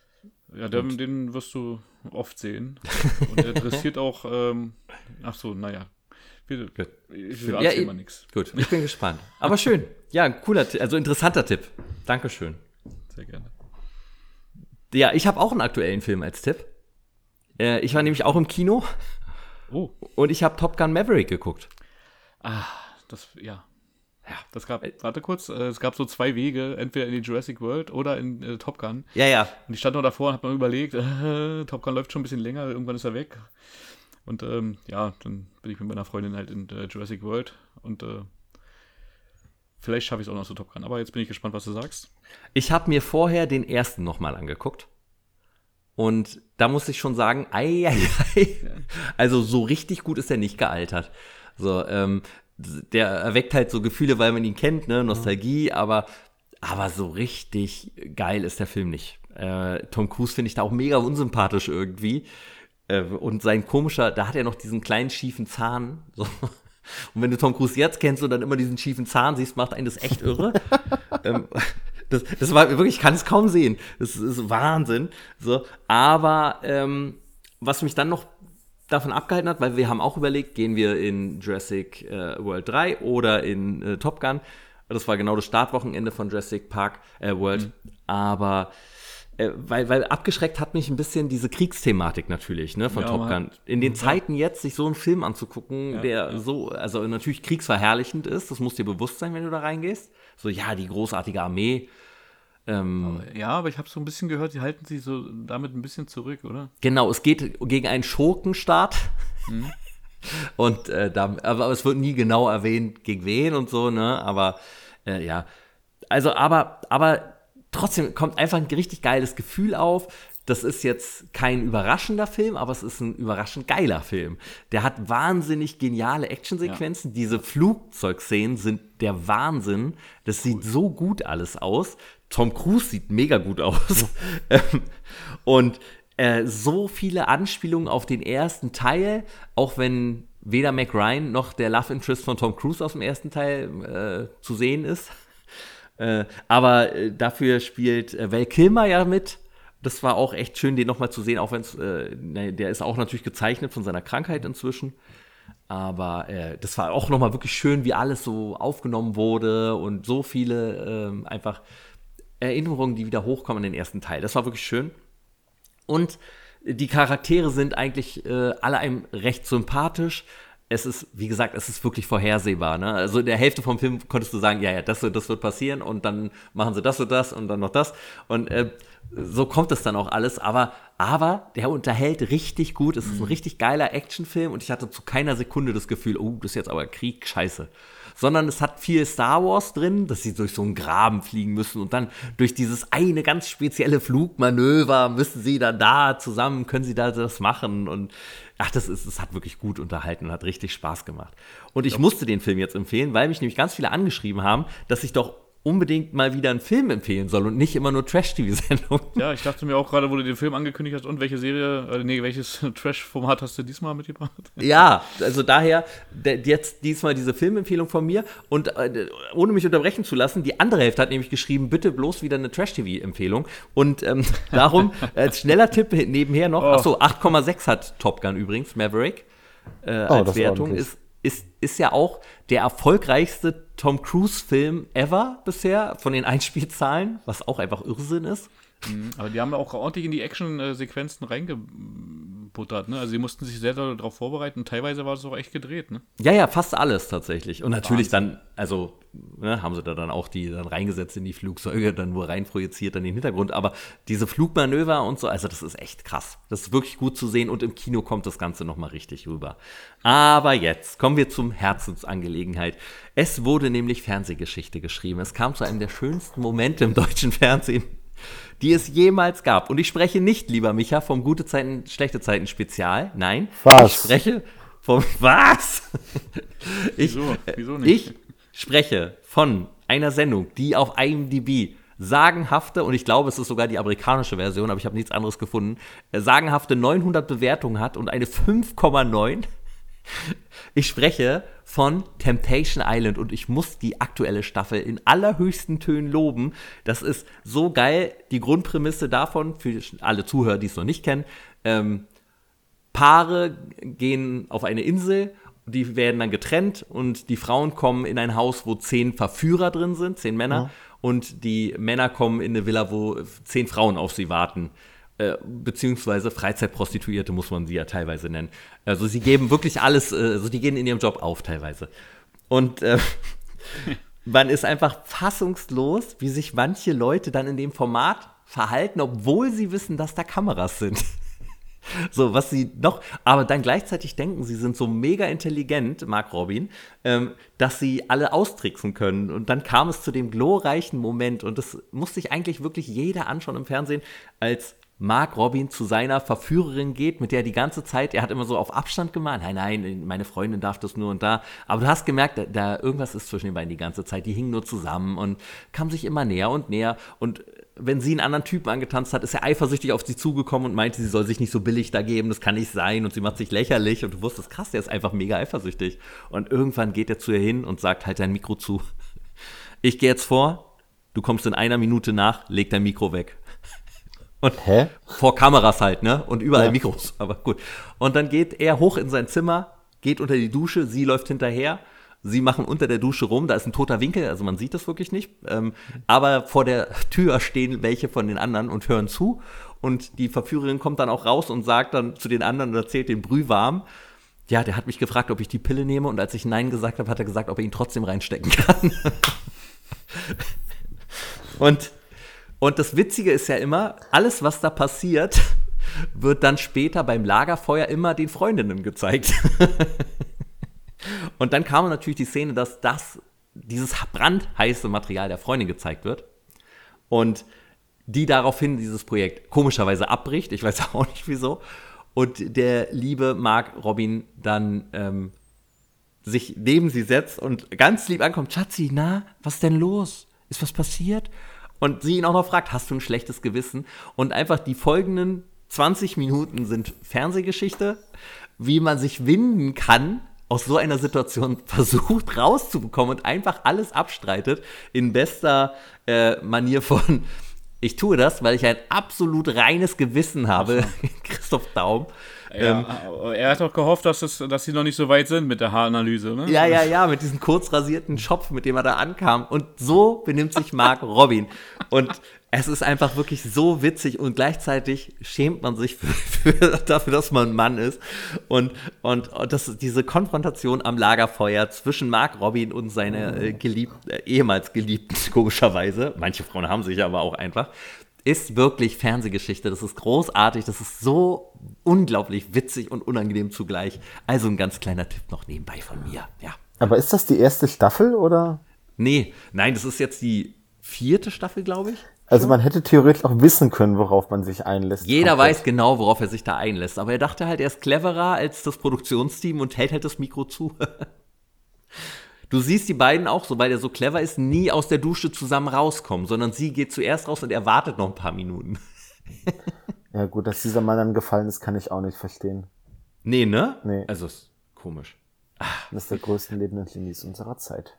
Ja, den, den wirst du oft sehen. [LAUGHS] Und er interessiert auch, ähm, ach so, naja. Wir, Gut. ich Ja, mal nichts. Gut, ich bin gespannt. Aber schön. Ja, ein cooler, also interessanter Tipp. Dankeschön. Sehr gerne. Ja, ich habe auch einen aktuellen Film als Tipp. Äh, ich war nämlich auch im Kino Oh, und ich habe Top Gun Maverick geguckt. ah, das, ja. Ja, das gab, warte kurz, äh, es gab so zwei Wege, entweder in die Jurassic World oder in äh, Top Gun. Ja, ja. Und ich stand noch davor und habe mir überlegt, [LAUGHS] Top Gun läuft schon ein bisschen länger, irgendwann ist er weg. Und ähm, ja, dann bin ich mit meiner Freundin halt in äh, Jurassic World und äh, vielleicht schaffe ich es auch noch zu Top Gun. Aber jetzt bin ich gespannt, was du sagst. Ich habe mir vorher den ersten nochmal angeguckt. Und da muss ich schon sagen, ei, ei, ei. also so richtig gut ist er nicht gealtert. So, ähm, der erweckt halt so Gefühle, weil man ihn kennt, ne, Nostalgie, aber, aber so richtig geil ist der Film nicht. Äh, Tom Cruise finde ich da auch mega unsympathisch irgendwie. Äh, und sein komischer, da hat er noch diesen kleinen schiefen Zahn. So. Und wenn du Tom Cruise jetzt kennst und dann immer diesen schiefen Zahn siehst, macht einen das echt irre. [LAUGHS] ähm, das, das war wirklich, ich kann es kaum sehen. Das ist Wahnsinn. So, aber ähm, was mich dann noch davon abgehalten hat, weil wir haben auch überlegt, gehen wir in Jurassic äh, World 3 oder in äh, Top Gun. Das war genau das Startwochenende von Jurassic Park äh, World. Aber äh, weil, weil abgeschreckt hat mich ein bisschen diese Kriegsthematik natürlich, ne, von Ja, Top Gun. In den Zeiten jetzt, sich so einen Film anzugucken, der so, also natürlich kriegsverherrlichend ist, das muss dir bewusst sein, wenn du da reingehst. So, ja, die großartige Armee. Ähm, Ja, aber ich habe so ein bisschen gehört, die halten sich so damit ein bisschen zurück, oder? Genau, es geht gegen einen Schurkenstaat. [LAUGHS] Und äh, da, aber es wird nie genau erwähnt, gegen wen und so, ne? Aber äh, ja. Also, aber, aber trotzdem kommt einfach ein richtig geiles Gefühl auf. Das ist jetzt kein überraschender Film, aber es ist ein überraschend geiler Film. Der hat wahnsinnig geniale Actionsequenzen. Diese Flugzeugszenen sind der Wahnsinn. Das sieht so gut alles aus. Tom Cruise sieht mega gut aus. [LAUGHS] Ähm, und äh, so viele Anspielungen auf den ersten Teil, auch wenn weder Mac Ryan noch der Love Interest von Tom Cruise aus dem ersten Teil äh, zu sehen ist. Äh, aber äh, dafür spielt äh, Val Kilmer ja mit. Das war auch echt schön, den nochmal zu sehen, auch wenn es, äh, ne, der ist auch natürlich gezeichnet von seiner Krankheit inzwischen. Aber äh, das war auch nochmal wirklich schön, wie alles so aufgenommen wurde und so viele ähm, einfach Erinnerungen, die wieder hochkommen in den ersten Teil. Das war wirklich schön. Und die Charaktere sind eigentlich äh, alle einem recht sympathisch. Es ist, wie gesagt, es ist wirklich vorhersehbar. Ne? Also in der Hälfte vom Film konntest du sagen, ja, ja, das, das wird passieren und dann machen sie das und das und dann noch das. Und äh, so kommt es dann auch alles. Aber, aber der unterhält richtig gut. Es ist ein mhm. richtig geiler Actionfilm und ich hatte zu keiner Sekunde das Gefühl, oh, das ist jetzt aber Krieg, scheiße sondern es hat viel Star Wars drin, dass sie durch so einen Graben fliegen müssen und dann durch dieses eine ganz spezielle Flugmanöver müssen sie dann da zusammen, können sie da das machen und ach, das ist, es hat wirklich gut unterhalten und hat richtig Spaß gemacht. Und ich musste den Film jetzt empfehlen, weil mich nämlich ganz viele angeschrieben haben, dass ich doch unbedingt mal wieder einen Film empfehlen soll und nicht immer nur Trash-TV-Sendungen. Ja, ich dachte mir auch gerade, wo du den Film angekündigt hast, und welche Serie, äh, nee, welches [LAUGHS] Trash-Format hast du diesmal mitgebracht? Ja, also daher jetzt diesmal diese Filmempfehlung von mir und äh, ohne mich unterbrechen zu lassen, die andere Hälfte hat nämlich geschrieben, bitte bloß wieder eine Trash-TV-Empfehlung und ähm, [LAUGHS] darum als schneller Tipp nebenher noch, oh. achso, 8,6 hat Top Gun übrigens, Maverick, äh, oh, als Wertung, ist ist, ist ja auch der erfolgreichste Tom Cruise-Film ever bisher von den Einspielzahlen, was auch einfach Irrsinn ist. Mhm, aber die haben auch ordentlich in die Action-Sequenzen reingebuttert, ne? Also sie mussten sich sehr darauf vorbereiten. Teilweise war es auch echt gedreht, ne? Ja, ja, fast alles tatsächlich. Und natürlich Wahnsinn. dann, also ne, haben sie da dann auch die dann reingesetzt in die Flugzeuge, dann nur reinprojiziert an den Hintergrund. Aber diese Flugmanöver und so, also das ist echt krass. Das ist wirklich gut zu sehen und im Kino kommt das Ganze nochmal richtig rüber. Aber jetzt kommen wir zum Herzensangelegenheit. Es wurde nämlich Fernsehgeschichte geschrieben. Es kam zu einem der schönsten Momente im deutschen Fernsehen die es jemals gab. Und ich spreche nicht, lieber Micha, vom Gute Zeiten, Schlechte Zeiten Spezial. Nein. Was? Ich spreche vom [LAUGHS] Was? ich, Wieso? Wieso nicht? Ich spreche von einer Sendung, die auf IMDb sagenhafte, und ich glaube, es ist sogar die amerikanische Version, aber ich habe nichts anderes gefunden, äh, sagenhafte 900 Bewertungen hat und eine 5,9. Ich spreche von Temptation Island und ich muss die aktuelle Staffel in allerhöchsten Tönen loben. Das ist so geil. Die Grundprämisse davon, für alle Zuhörer, die es noch nicht kennen, ähm, Paare gehen auf eine Insel, die werden dann getrennt und die Frauen kommen in ein Haus, wo zehn Verführer drin sind, zehn Männer, ja. und die Männer kommen in eine Villa, wo zehn Frauen auf sie warten. Äh, beziehungsweise Freizeitprostituierte muss man sie ja teilweise nennen. Also sie geben wirklich alles, äh, also die gehen in ihrem Job auf teilweise. Und äh, [LAUGHS] man ist einfach fassungslos, wie sich manche Leute dann in dem Format verhalten, obwohl sie wissen, dass da Kameras sind. [LAUGHS] So, was sie noch, aber dann gleichzeitig denken, sie sind so mega intelligent, Mark Robin, ähm, dass sie alle austricksen können. Und dann kam es zu dem glorreichen Moment, und das musste sich eigentlich wirklich jeder anschauen im Fernsehen, als Mark Robin zu seiner Verführerin geht, mit der die ganze Zeit, er hat immer so auf Abstand gemacht, nein, nein, meine Freundin darf das nur und da. Aber du hast gemerkt, da, da irgendwas ist zwischen den beiden die ganze Zeit. Die hingen nur zusammen und kamen sich immer näher und näher. Und wenn sie einen anderen Typen angetanzt hat, ist er eifersüchtig auf sie zugekommen und meinte, sie soll sich nicht so billig da geben, das kann nicht sein. Und sie macht sich lächerlich und du wusstest, krass, der ist einfach mega eifersüchtig. Und irgendwann geht er zu ihr hin und sagt, halt dein Mikro zu. Ich gehe jetzt vor, du kommst in einer Minute nach, leg dein Mikro weg. Und Hä? Vor Kameras halt, ne? Und überall ja. Mikros. Aber gut. Und dann geht er hoch in sein Zimmer, geht unter die Dusche, sie läuft hinterher. Sie machen unter der Dusche rum, da ist ein toter Winkel, also man sieht das wirklich nicht. Ähm, aber vor der Tür stehen welche von den anderen und hören zu. Und die Verführerin kommt dann auch raus und sagt dann zu den anderen und erzählt den Brühwarm. Ja, der hat mich gefragt, ob ich die Pille nehme. Und als ich Nein gesagt habe, hat er gesagt, ob er ihn trotzdem reinstecken kann. [LAUGHS] und und das Witzige ist ja immer, alles, was da passiert, [LAUGHS] wird dann später beim Lagerfeuer immer den Freundinnen gezeigt. [LAUGHS] Und dann kam natürlich die Szene, dass das, dieses brandheiße Material der Freundin gezeigt wird. Und die daraufhin dieses Projekt komischerweise abbricht. Ich weiß [LAUGHS] auch nicht wieso. Und der liebe Mark Robin dann ähm, sich neben sie setzt und ganz lieb ankommt. Schatzi, na, was ist denn los? Ist was passiert? Und sie ihn auch noch fragt, hast du ein schlechtes Gewissen? Und einfach die folgenden 20 Minuten sind Fernsehgeschichte, wie man sich winden kann, aus so einer Situation [LAUGHS] versucht rauszubekommen und einfach alles abstreitet in bester äh, Manier von ich tue das, weil ich ein absolut reines Gewissen habe, [LAUGHS] Christoph Daum. Ja, ähm, er hat doch gehofft, dass, es, dass sie noch nicht so weit sind mit der Haaranalyse, ne? Ja, ja, ja, mit diesem kurz rasierten Schopf, mit dem er da ankam. Und so benimmt sich Mark [LAUGHS] Robin. Und es ist einfach wirklich so witzig und gleichzeitig schämt man sich für, [LAUGHS] für, dafür, dass man ein Mann ist. Und, und, und das, diese Konfrontation am Lagerfeuer zwischen Mark Robin und seiner äh, geliebten, äh, ehemals geliebten, [LAUGHS] komischerweise, manche Frauen haben sich aber auch einfach, ist wirklich Fernsehgeschichte. Das ist großartig. Das ist so unglaublich witzig und unangenehm zugleich. Also ein ganz kleiner Tipp noch nebenbei von mir. Ja. Aber ist das die erste Staffel oder? Nee, nein, das ist jetzt die vierte Staffel, glaube ich. Also man hätte theoretisch auch wissen können, worauf man sich einlässt. Jeder komplett. weiß genau, worauf er sich da einlässt. Aber er dachte halt, er ist cleverer als das Produktionsteam und hält halt das Mikro zu. [LAUGHS] Du siehst die beiden auch, so weil er so clever ist, nie aus der Dusche zusammen rauskommen, sondern sie geht zuerst raus und er wartet noch ein paar Minuten. [LAUGHS] ja, gut, dass dieser Mann dann gefallen ist, kann ich auch nicht verstehen. Nee, ne? Nee. Also ist komisch. Das ist der größte lebenden Genies unserer Zeit.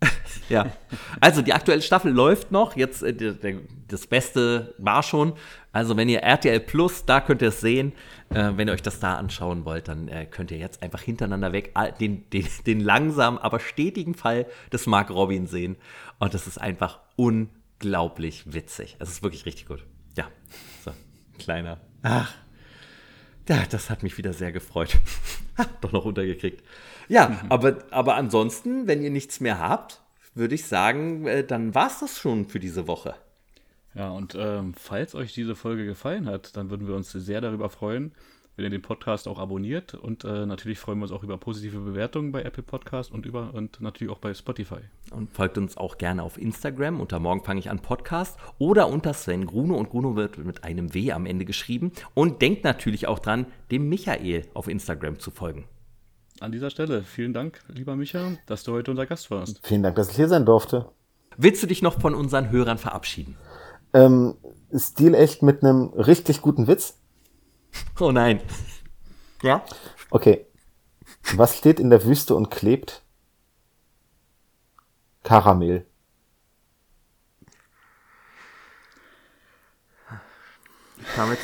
[LAUGHS] ja. Also die aktuelle Staffel läuft noch. Jetzt äh, der, das Beste war schon. Also wenn ihr RTL Plus, da könnt ihr es sehen. Äh, wenn ihr euch das da anschauen wollt, dann äh, könnt ihr jetzt einfach hintereinander weg den, den, den langsamen, aber stetigen Fall des Mark Robin sehen. Und das ist einfach unglaublich witzig. Es ist wirklich richtig gut. Ja. So, kleiner. Ach. Ja, das hat mich wieder sehr gefreut. [LAUGHS] Doch noch untergekriegt. Ja, mhm. aber, aber ansonsten, wenn ihr nichts mehr habt, würde ich sagen, äh, dann war es das schon für diese Woche. Ja, und ähm, falls euch diese Folge gefallen hat, dann würden wir uns sehr darüber freuen, wenn ihr den Podcast auch abonniert. Und äh, natürlich freuen wir uns auch über positive Bewertungen bei Apple Podcast und über und natürlich auch bei Spotify. Und folgt uns auch gerne auf Instagram unter Morgen fange ich an Podcast oder unter Sven Gruno und Gruno wird mit einem W am Ende geschrieben. Und denkt natürlich auch dran, dem Michael auf Instagram zu folgen an dieser Stelle vielen Dank, lieber Micha, dass du heute unser Gast warst. Vielen Dank, dass ich hier sein durfte. Willst du dich noch von unseren Hörern verabschieden? Ähm, Stil echt mit einem richtig guten Witz? Oh nein. Ja? Okay. Was steht in der Wüste und klebt? Karamell. Damit.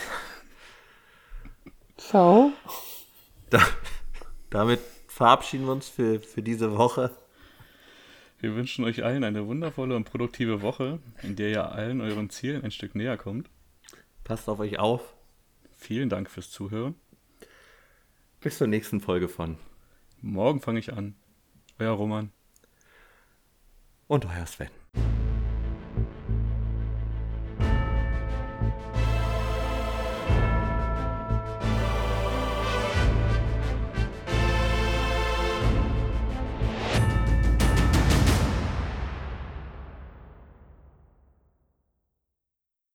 Ciao. Da, damit verabschieden wir uns für, für diese Woche. Wir wünschen euch allen eine wundervolle und produktive Woche, in der ihr allen euren Zielen ein Stück näher kommt. Passt auf euch auf. Vielen Dank fürs Zuhören. Bis zur nächsten Folge von Morgen fange ich an. Euer Roman. Und euer Sven.